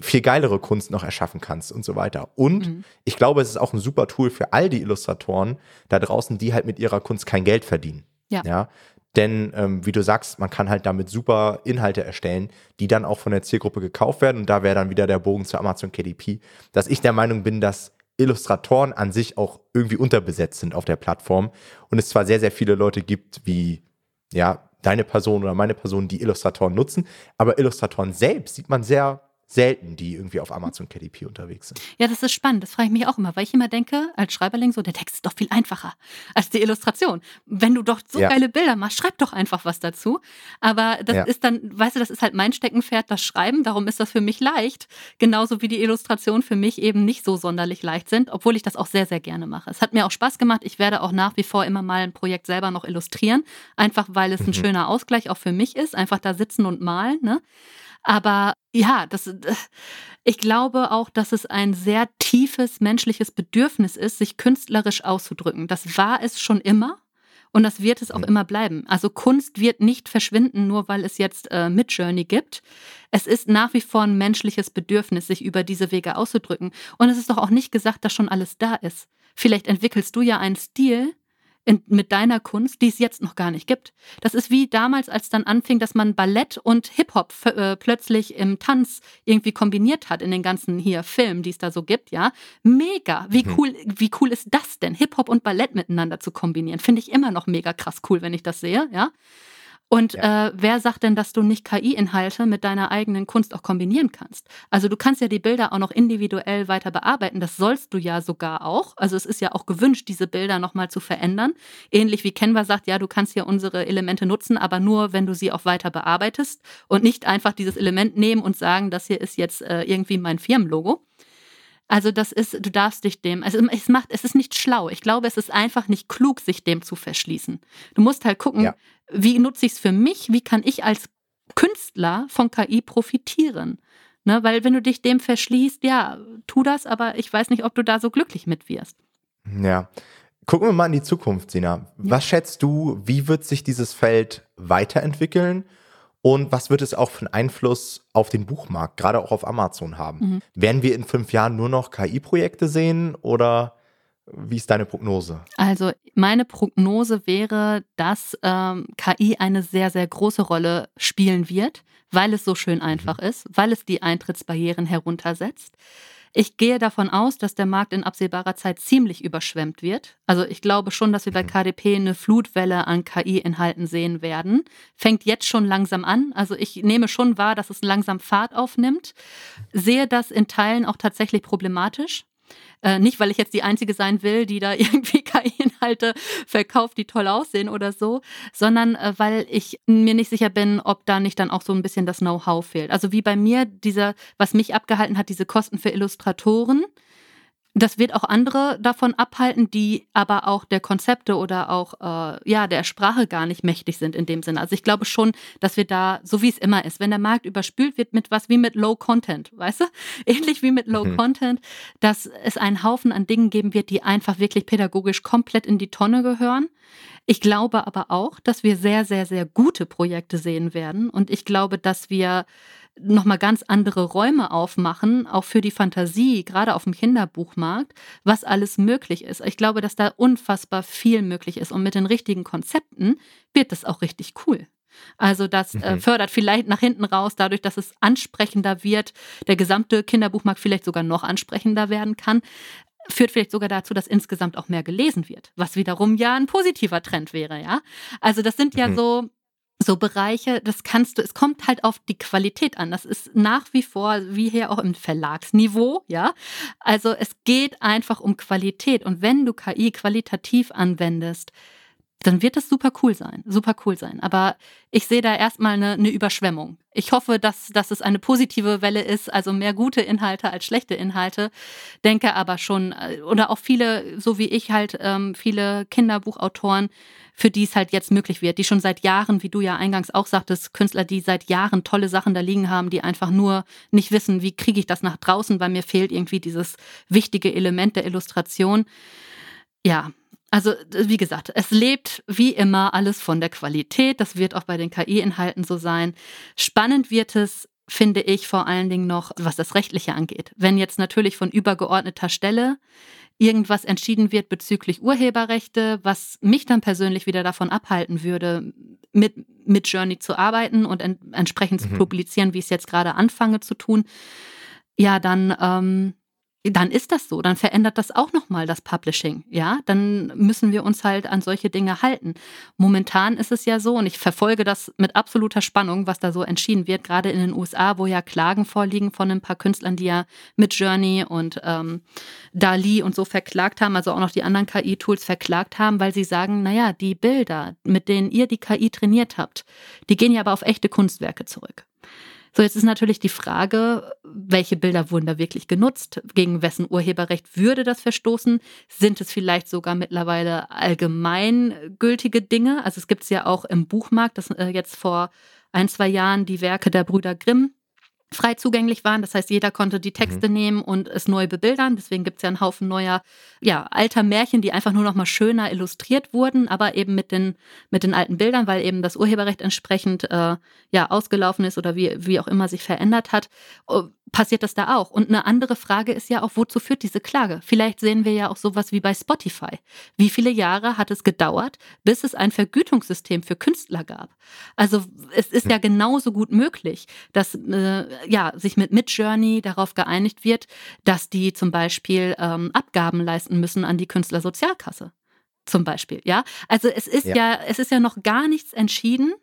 viel geilere Kunst noch erschaffen kannst und so weiter. Und mhm. ich glaube, es ist auch ein super Tool für all die Illustratoren da draußen, die halt mit ihrer Kunst kein Geld verdienen. Ja. ja? Denn, ähm, wie du sagst, man kann halt damit super Inhalte erstellen, die dann auch von der Zielgruppe gekauft werden. Und da wäre dann wieder der Bogen zu Amazon KDP, dass ich der Meinung bin, dass Illustratoren an sich auch irgendwie unterbesetzt sind auf der Plattform. Und es zwar sehr, sehr viele Leute gibt, wie, ja, deine Person oder meine Person, die Illustratoren nutzen, aber Illustratoren selbst sieht man sehr selten, die irgendwie auf Amazon KDP unterwegs sind. Ja, das ist spannend. Das frage ich mich auch immer, weil ich immer denke, als Schreiberling so, der Text ist doch viel einfacher als die Illustration. Wenn du doch so ja. geile Bilder machst, schreib doch einfach was dazu. Aber das ja. ist dann, weißt du, das ist halt mein Steckenpferd, das Schreiben. Darum ist das für mich leicht. Genauso wie die Illustrationen für mich eben nicht so sonderlich leicht sind, obwohl ich das auch sehr, sehr gerne mache. Es hat mir auch Spaß gemacht. Ich werde auch nach wie vor immer mal ein Projekt selber noch illustrieren. Einfach weil es ein mhm. schöner Ausgleich auch für mich ist. Einfach da sitzen und malen. Ne? Aber ja, das, äh, ich glaube auch, dass es ein sehr tiefes menschliches Bedürfnis ist, sich künstlerisch auszudrücken. Das war es schon immer. Und das wird es auch immer bleiben. Also Kunst wird nicht verschwinden, nur weil es jetzt äh, Midjourney gibt. Es ist nach wie vor ein menschliches Bedürfnis, sich über diese Wege auszudrücken. Und es ist doch auch nicht gesagt, dass schon alles da ist. Vielleicht entwickelst du ja einen Stil, in, mit deiner Kunst, die es jetzt noch gar nicht gibt. Das ist wie damals, als dann anfing, dass man Ballett und Hip-Hop äh, plötzlich im Tanz irgendwie kombiniert hat in den ganzen hier Filmen, die es da so gibt, ja. Mega. Wie mhm. cool, wie cool ist das denn, Hip-Hop und Ballett miteinander zu kombinieren? Finde ich immer noch mega krass cool, wenn ich das sehe, ja. Und ja. äh, wer sagt denn, dass du nicht KI-Inhalte mit deiner eigenen Kunst auch kombinieren kannst? Also du kannst ja die Bilder auch noch individuell weiter bearbeiten. Das sollst du ja sogar auch. Also es ist ja auch gewünscht, diese Bilder nochmal zu verändern. Ähnlich wie Canva sagt, ja, du kannst ja unsere Elemente nutzen, aber nur, wenn du sie auch weiter bearbeitest und nicht einfach dieses Element nehmen und sagen, das hier ist jetzt äh, irgendwie mein Firmenlogo. Also das ist, du darfst dich dem, also es macht, es ist nicht schlau. Ich glaube, es ist einfach nicht klug, sich dem zu verschließen. Du musst halt gucken, ja. Wie nutze ich es für mich, wie kann ich als Künstler von KI profitieren. Ne? Weil wenn du dich dem verschließt, ja, tu das, aber ich weiß nicht, ob du da so glücklich mit wirst. Ja. Gucken wir mal in die Zukunft, Sina. Was schätzt du, wie wird sich dieses Feld weiterentwickeln? Und was wird es auch für einen Einfluss auf den Buchmarkt, gerade auch auf Amazon haben? Mhm. Werden wir in fünf Jahren nur noch KI-Projekte sehen oder wie ist deine Prognose? Also meine Prognose wäre, dass ähm, KI eine sehr, sehr große Rolle spielen wird, weil es so schön einfach mhm. ist, weil es die Eintrittsbarrieren heruntersetzt. Ich gehe davon aus, dass der Markt in absehbarer Zeit ziemlich überschwemmt wird. Also ich glaube schon, dass wir bei mhm. KDP eine Flutwelle an KI-Inhalten sehen werden. Fängt jetzt schon langsam an. Also ich nehme schon wahr, dass es langsam Fahrt aufnimmt. Sehe das in Teilen auch tatsächlich problematisch. Äh, nicht, weil ich jetzt die Einzige sein will, die da *laughs* irgendwie KI-Inhalte verkauft, die toll aussehen oder so, sondern äh, weil ich mir nicht sicher bin, ob da nicht dann auch so ein bisschen das Know-how fehlt. Also wie bei mir, dieser, was mich abgehalten hat, diese Kosten für Illustratoren das wird auch andere davon abhalten, die aber auch der Konzepte oder auch äh, ja der Sprache gar nicht mächtig sind in dem Sinne. Also ich glaube schon, dass wir da, so wie es immer ist, wenn der Markt überspült wird mit was wie mit Low Content, weißt du, *laughs* ähnlich wie mit Low mhm. Content, dass es einen Haufen an Dingen geben wird, die einfach wirklich pädagogisch komplett in die Tonne gehören. Ich glaube aber auch, dass wir sehr, sehr, sehr gute Projekte sehen werden und ich glaube, dass wir nochmal ganz andere Räume aufmachen, auch für die Fantasie, gerade auf dem Kinderbuchmarkt, was alles möglich ist. Ich glaube, dass da unfassbar viel möglich ist und mit den richtigen Konzepten wird das auch richtig cool. Also das äh, mhm. fördert vielleicht nach hinten raus, dadurch, dass es ansprechender wird, der gesamte Kinderbuchmarkt vielleicht sogar noch ansprechender werden kann, führt vielleicht sogar dazu, dass insgesamt auch mehr gelesen wird, was wiederum ja ein positiver Trend wäre, ja. Also das sind ja mhm. so so Bereiche, das kannst du, es kommt halt auf die Qualität an. Das ist nach wie vor, wie hier auch im Verlagsniveau, ja. Also es geht einfach um Qualität. Und wenn du KI qualitativ anwendest, dann wird das super cool sein, super cool sein. Aber ich sehe da erstmal eine, eine Überschwemmung. Ich hoffe, dass, dass es eine positive Welle ist, also mehr gute Inhalte als schlechte Inhalte. Denke aber schon, äh, oder auch viele, so wie ich halt, ähm, viele Kinderbuchautoren, für die es halt jetzt möglich wird, die schon seit Jahren, wie du ja eingangs auch sagtest, Künstler, die seit Jahren tolle Sachen da liegen haben, die einfach nur nicht wissen, wie kriege ich das nach draußen, weil mir fehlt irgendwie dieses wichtige Element der Illustration. Ja, also wie gesagt, es lebt wie immer alles von der Qualität. Das wird auch bei den KI-Inhalten so sein. Spannend wird es, finde ich, vor allen Dingen noch, was das Rechtliche angeht. Wenn jetzt natürlich von übergeordneter Stelle irgendwas entschieden wird bezüglich Urheberrechte, was mich dann persönlich wieder davon abhalten würde, mit, mit Journey zu arbeiten und en entsprechend mhm. zu publizieren, wie ich es jetzt gerade anfange zu tun, ja, dann ähm, dann ist das so, dann verändert das auch nochmal das Publishing, ja, dann müssen wir uns halt an solche Dinge halten. Momentan ist es ja so, und ich verfolge das mit absoluter Spannung, was da so entschieden wird, gerade in den USA, wo ja Klagen vorliegen von ein paar Künstlern, die ja mit Journey und ähm, Dali und so verklagt haben, also auch noch die anderen KI-Tools verklagt haben, weil sie sagen, naja, die Bilder, mit denen ihr die KI trainiert habt, die gehen ja aber auf echte Kunstwerke zurück. So, jetzt ist natürlich die Frage, welche Bilder wurden da wirklich genutzt? Gegen wessen Urheberrecht würde das verstoßen? Sind es vielleicht sogar mittlerweile allgemeingültige Dinge? Also es gibt es ja auch im Buchmarkt, das äh, jetzt vor ein, zwei Jahren die Werke der Brüder Grimm frei zugänglich waren. Das heißt, jeder konnte die Texte mhm. nehmen und es neu bebildern. Deswegen gibt es ja einen Haufen neuer, ja, alter Märchen, die einfach nur noch mal schöner illustriert wurden, aber eben mit den, mit den alten Bildern, weil eben das Urheberrecht entsprechend äh, ja, ausgelaufen ist oder wie, wie auch immer sich verändert hat. Oh, passiert das da auch. Und eine andere Frage ist ja auch, wozu führt diese Klage? Vielleicht sehen wir ja auch sowas wie bei Spotify. Wie viele Jahre hat es gedauert, bis es ein Vergütungssystem für Künstler gab? Also es ist ja genauso gut möglich, dass äh, ja, sich mit Midjourney darauf geeinigt wird, dass die zum Beispiel ähm, Abgaben leisten müssen an die Künstlersozialkasse. Zum Beispiel, ja. Also es ist ja. ja, es ist ja noch gar nichts entschieden.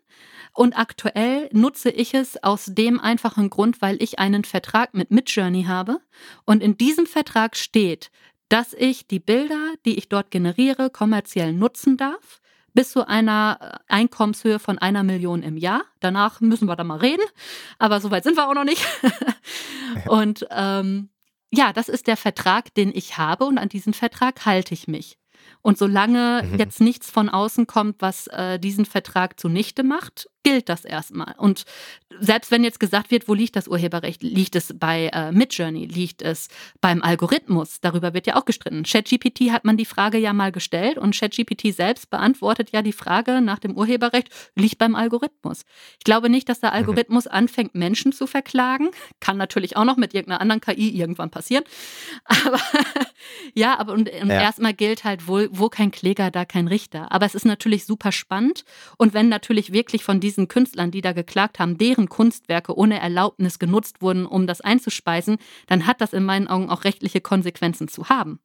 Und aktuell nutze ich es aus dem einfachen Grund, weil ich einen Vertrag mit Midjourney habe. Und in diesem Vertrag steht, dass ich die Bilder, die ich dort generiere, kommerziell nutzen darf bis zu einer äh, Einkommenshöhe von einer Million im Jahr. Danach müssen wir da mal reden, aber soweit sind wir auch noch nicht. *laughs* und ähm, ja, das ist der Vertrag, den ich habe und an diesen Vertrag halte ich mich. Und solange mhm. jetzt nichts von außen kommt, was äh, diesen Vertrag zunichte macht, gilt das erstmal. Und selbst wenn jetzt gesagt wird, wo liegt das Urheberrecht? Liegt es bei äh, Midjourney? Liegt es beim Algorithmus? Darüber wird ja auch gestritten. ChatGPT hat man die Frage ja mal gestellt und ChatGPT selbst beantwortet ja die Frage nach dem Urheberrecht, liegt beim Algorithmus. Ich glaube nicht, dass der mhm. Algorithmus mhm. anfängt, Menschen zu verklagen. Kann natürlich auch noch mit irgendeiner anderen KI irgendwann passieren. *laughs* Aber ja, aber und, und ja. erstmal gilt halt, wo, wo kein Kläger, da kein Richter. Aber es ist natürlich super spannend. Und wenn natürlich wirklich von diesen Künstlern, die da geklagt haben, deren Kunstwerke ohne Erlaubnis genutzt wurden, um das einzuspeisen, dann hat das in meinen Augen auch rechtliche Konsequenzen zu haben.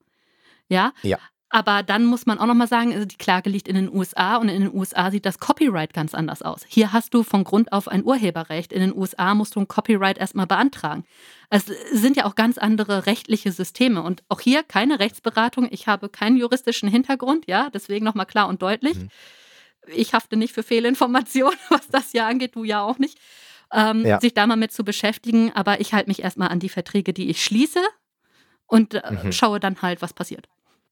Ja? Ja. Aber dann muss man auch nochmal sagen, also die Klage liegt in den USA und in den USA sieht das Copyright ganz anders aus. Hier hast du von Grund auf ein Urheberrecht. In den USA musst du ein Copyright erstmal beantragen. Es sind ja auch ganz andere rechtliche Systeme und auch hier keine Rechtsberatung. Ich habe keinen juristischen Hintergrund, ja, deswegen nochmal klar und deutlich. Mhm ich hafte nicht für Fehlinformationen, *laughs* was das ja angeht, du ja auch nicht. Ähm, ja. Sich da mal mit zu beschäftigen, aber ich halte mich erstmal an die Verträge, die ich schließe und äh, mhm. schaue dann halt, was passiert.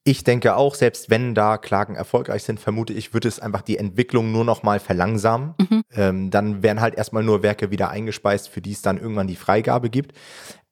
Ich denke auch, selbst wenn da Klagen erfolgreich sind, vermute ich, wird es einfach die Entwicklung nur noch mal verlangsamen. Mhm. Ähm, dann werden halt erstmal nur Werke wieder eingespeist, für die es dann irgendwann die Freigabe gibt.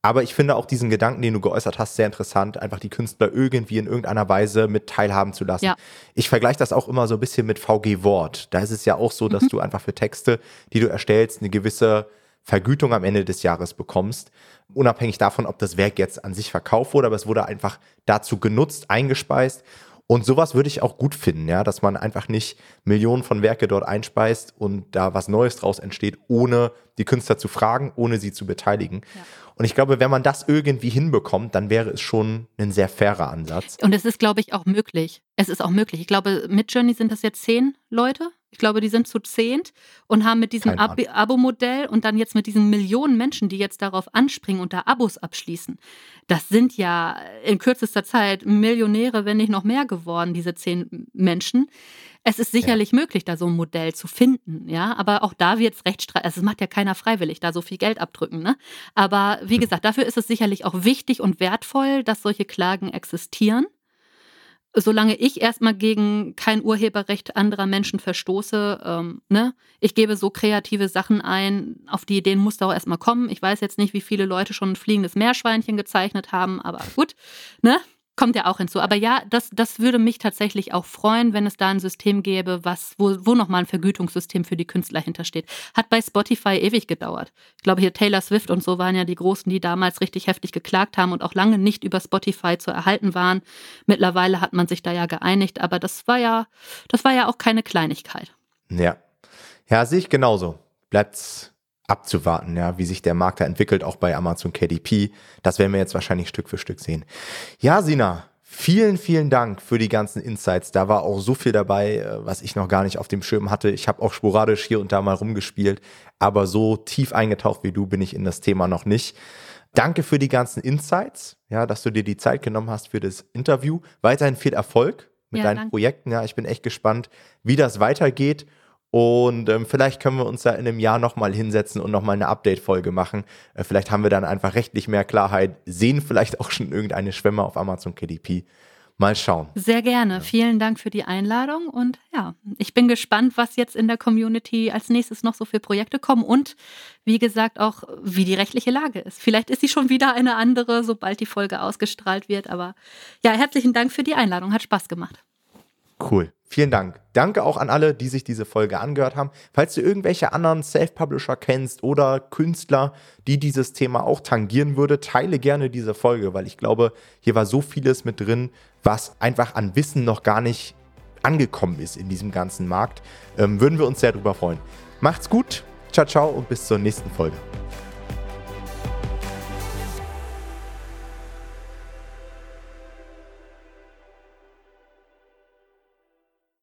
Aber ich finde auch diesen Gedanken, den du geäußert hast, sehr interessant, einfach die Künstler irgendwie in irgendeiner Weise mit teilhaben zu lassen. Ja. Ich vergleiche das auch immer so ein bisschen mit VG Wort. Da ist es ja auch so, dass mhm. du einfach für Texte, die du erstellst, eine gewisse Vergütung am Ende des Jahres bekommst, unabhängig davon, ob das Werk jetzt an sich verkauft wurde, aber es wurde einfach dazu genutzt, eingespeist. Und sowas würde ich auch gut finden, ja, dass man einfach nicht Millionen von Werke dort einspeist und da was Neues draus entsteht, ohne die Künstler zu fragen, ohne sie zu beteiligen. Ja. Und ich glaube, wenn man das irgendwie hinbekommt, dann wäre es schon ein sehr fairer Ansatz. Und es ist, glaube ich, auch möglich. Es ist auch möglich. Ich glaube, mit Journey sind das jetzt zehn Leute. Ich glaube, die sind zu zehnt und haben mit diesem Ab Abo-Modell und dann jetzt mit diesen Millionen Menschen, die jetzt darauf anspringen und da Abos abschließen. Das sind ja in kürzester Zeit Millionäre, wenn nicht noch mehr geworden, diese zehn Menschen. Es ist sicherlich ja. möglich, da so ein Modell zu finden, ja, aber auch da wird es Rechtsstreit, also es macht ja keiner freiwillig, da so viel Geld abdrücken, ne? Aber wie gesagt, dafür ist es sicherlich auch wichtig und wertvoll, dass solche Klagen existieren. Solange ich erstmal gegen kein Urheberrecht anderer Menschen verstoße, ähm, ne, ich gebe so kreative Sachen ein, auf die Ideen muss da auch erstmal kommen. Ich weiß jetzt nicht, wie viele Leute schon ein fliegendes Meerschweinchen gezeichnet haben, aber gut, ne? Kommt ja auch hinzu. Aber ja, das, das würde mich tatsächlich auch freuen, wenn es da ein System gäbe, was, wo, wo nochmal ein Vergütungssystem für die Künstler hintersteht. Hat bei Spotify ewig gedauert. Ich glaube, hier Taylor Swift und so waren ja die Großen, die damals richtig heftig geklagt haben und auch lange nicht über Spotify zu erhalten waren. Mittlerweile hat man sich da ja geeinigt, aber das war ja, das war ja auch keine Kleinigkeit. Ja. Ja, sehe ich genauso. Bleibt's abzuwarten, ja, wie sich der Markt da entwickelt, auch bei Amazon KDP. Das werden wir jetzt wahrscheinlich Stück für Stück sehen. Ja, Sina, vielen, vielen Dank für die ganzen Insights. Da war auch so viel dabei, äh, was ich noch gar nicht auf dem Schirm hatte. Ich habe auch sporadisch hier und da mal rumgespielt, aber so tief eingetaucht wie du bin ich in das Thema noch nicht. Danke für die ganzen Insights, ja, dass du dir die Zeit genommen hast für das Interview. Weiterhin viel Erfolg mit ja, deinen danke. Projekten. Ja, ich bin echt gespannt, wie das weitergeht. Und ähm, vielleicht können wir uns da in einem Jahr nochmal hinsetzen und nochmal eine Update-Folge machen. Äh, vielleicht haben wir dann einfach rechtlich mehr Klarheit, sehen vielleicht auch schon irgendeine Schwemme auf Amazon KDP. Mal schauen. Sehr gerne. Ja. Vielen Dank für die Einladung. Und ja, ich bin gespannt, was jetzt in der Community als nächstes noch so für Projekte kommen und wie gesagt auch, wie die rechtliche Lage ist. Vielleicht ist sie schon wieder eine andere, sobald die Folge ausgestrahlt wird. Aber ja, herzlichen Dank für die Einladung. Hat Spaß gemacht. Cool. Vielen Dank. Danke auch an alle, die sich diese Folge angehört haben. Falls du irgendwelche anderen Self-Publisher kennst oder Künstler, die dieses Thema auch tangieren würde, teile gerne diese Folge, weil ich glaube, hier war so vieles mit drin, was einfach an Wissen noch gar nicht angekommen ist in diesem ganzen Markt. Ähm, würden wir uns sehr darüber freuen. Macht's gut. Ciao, ciao und bis zur nächsten Folge.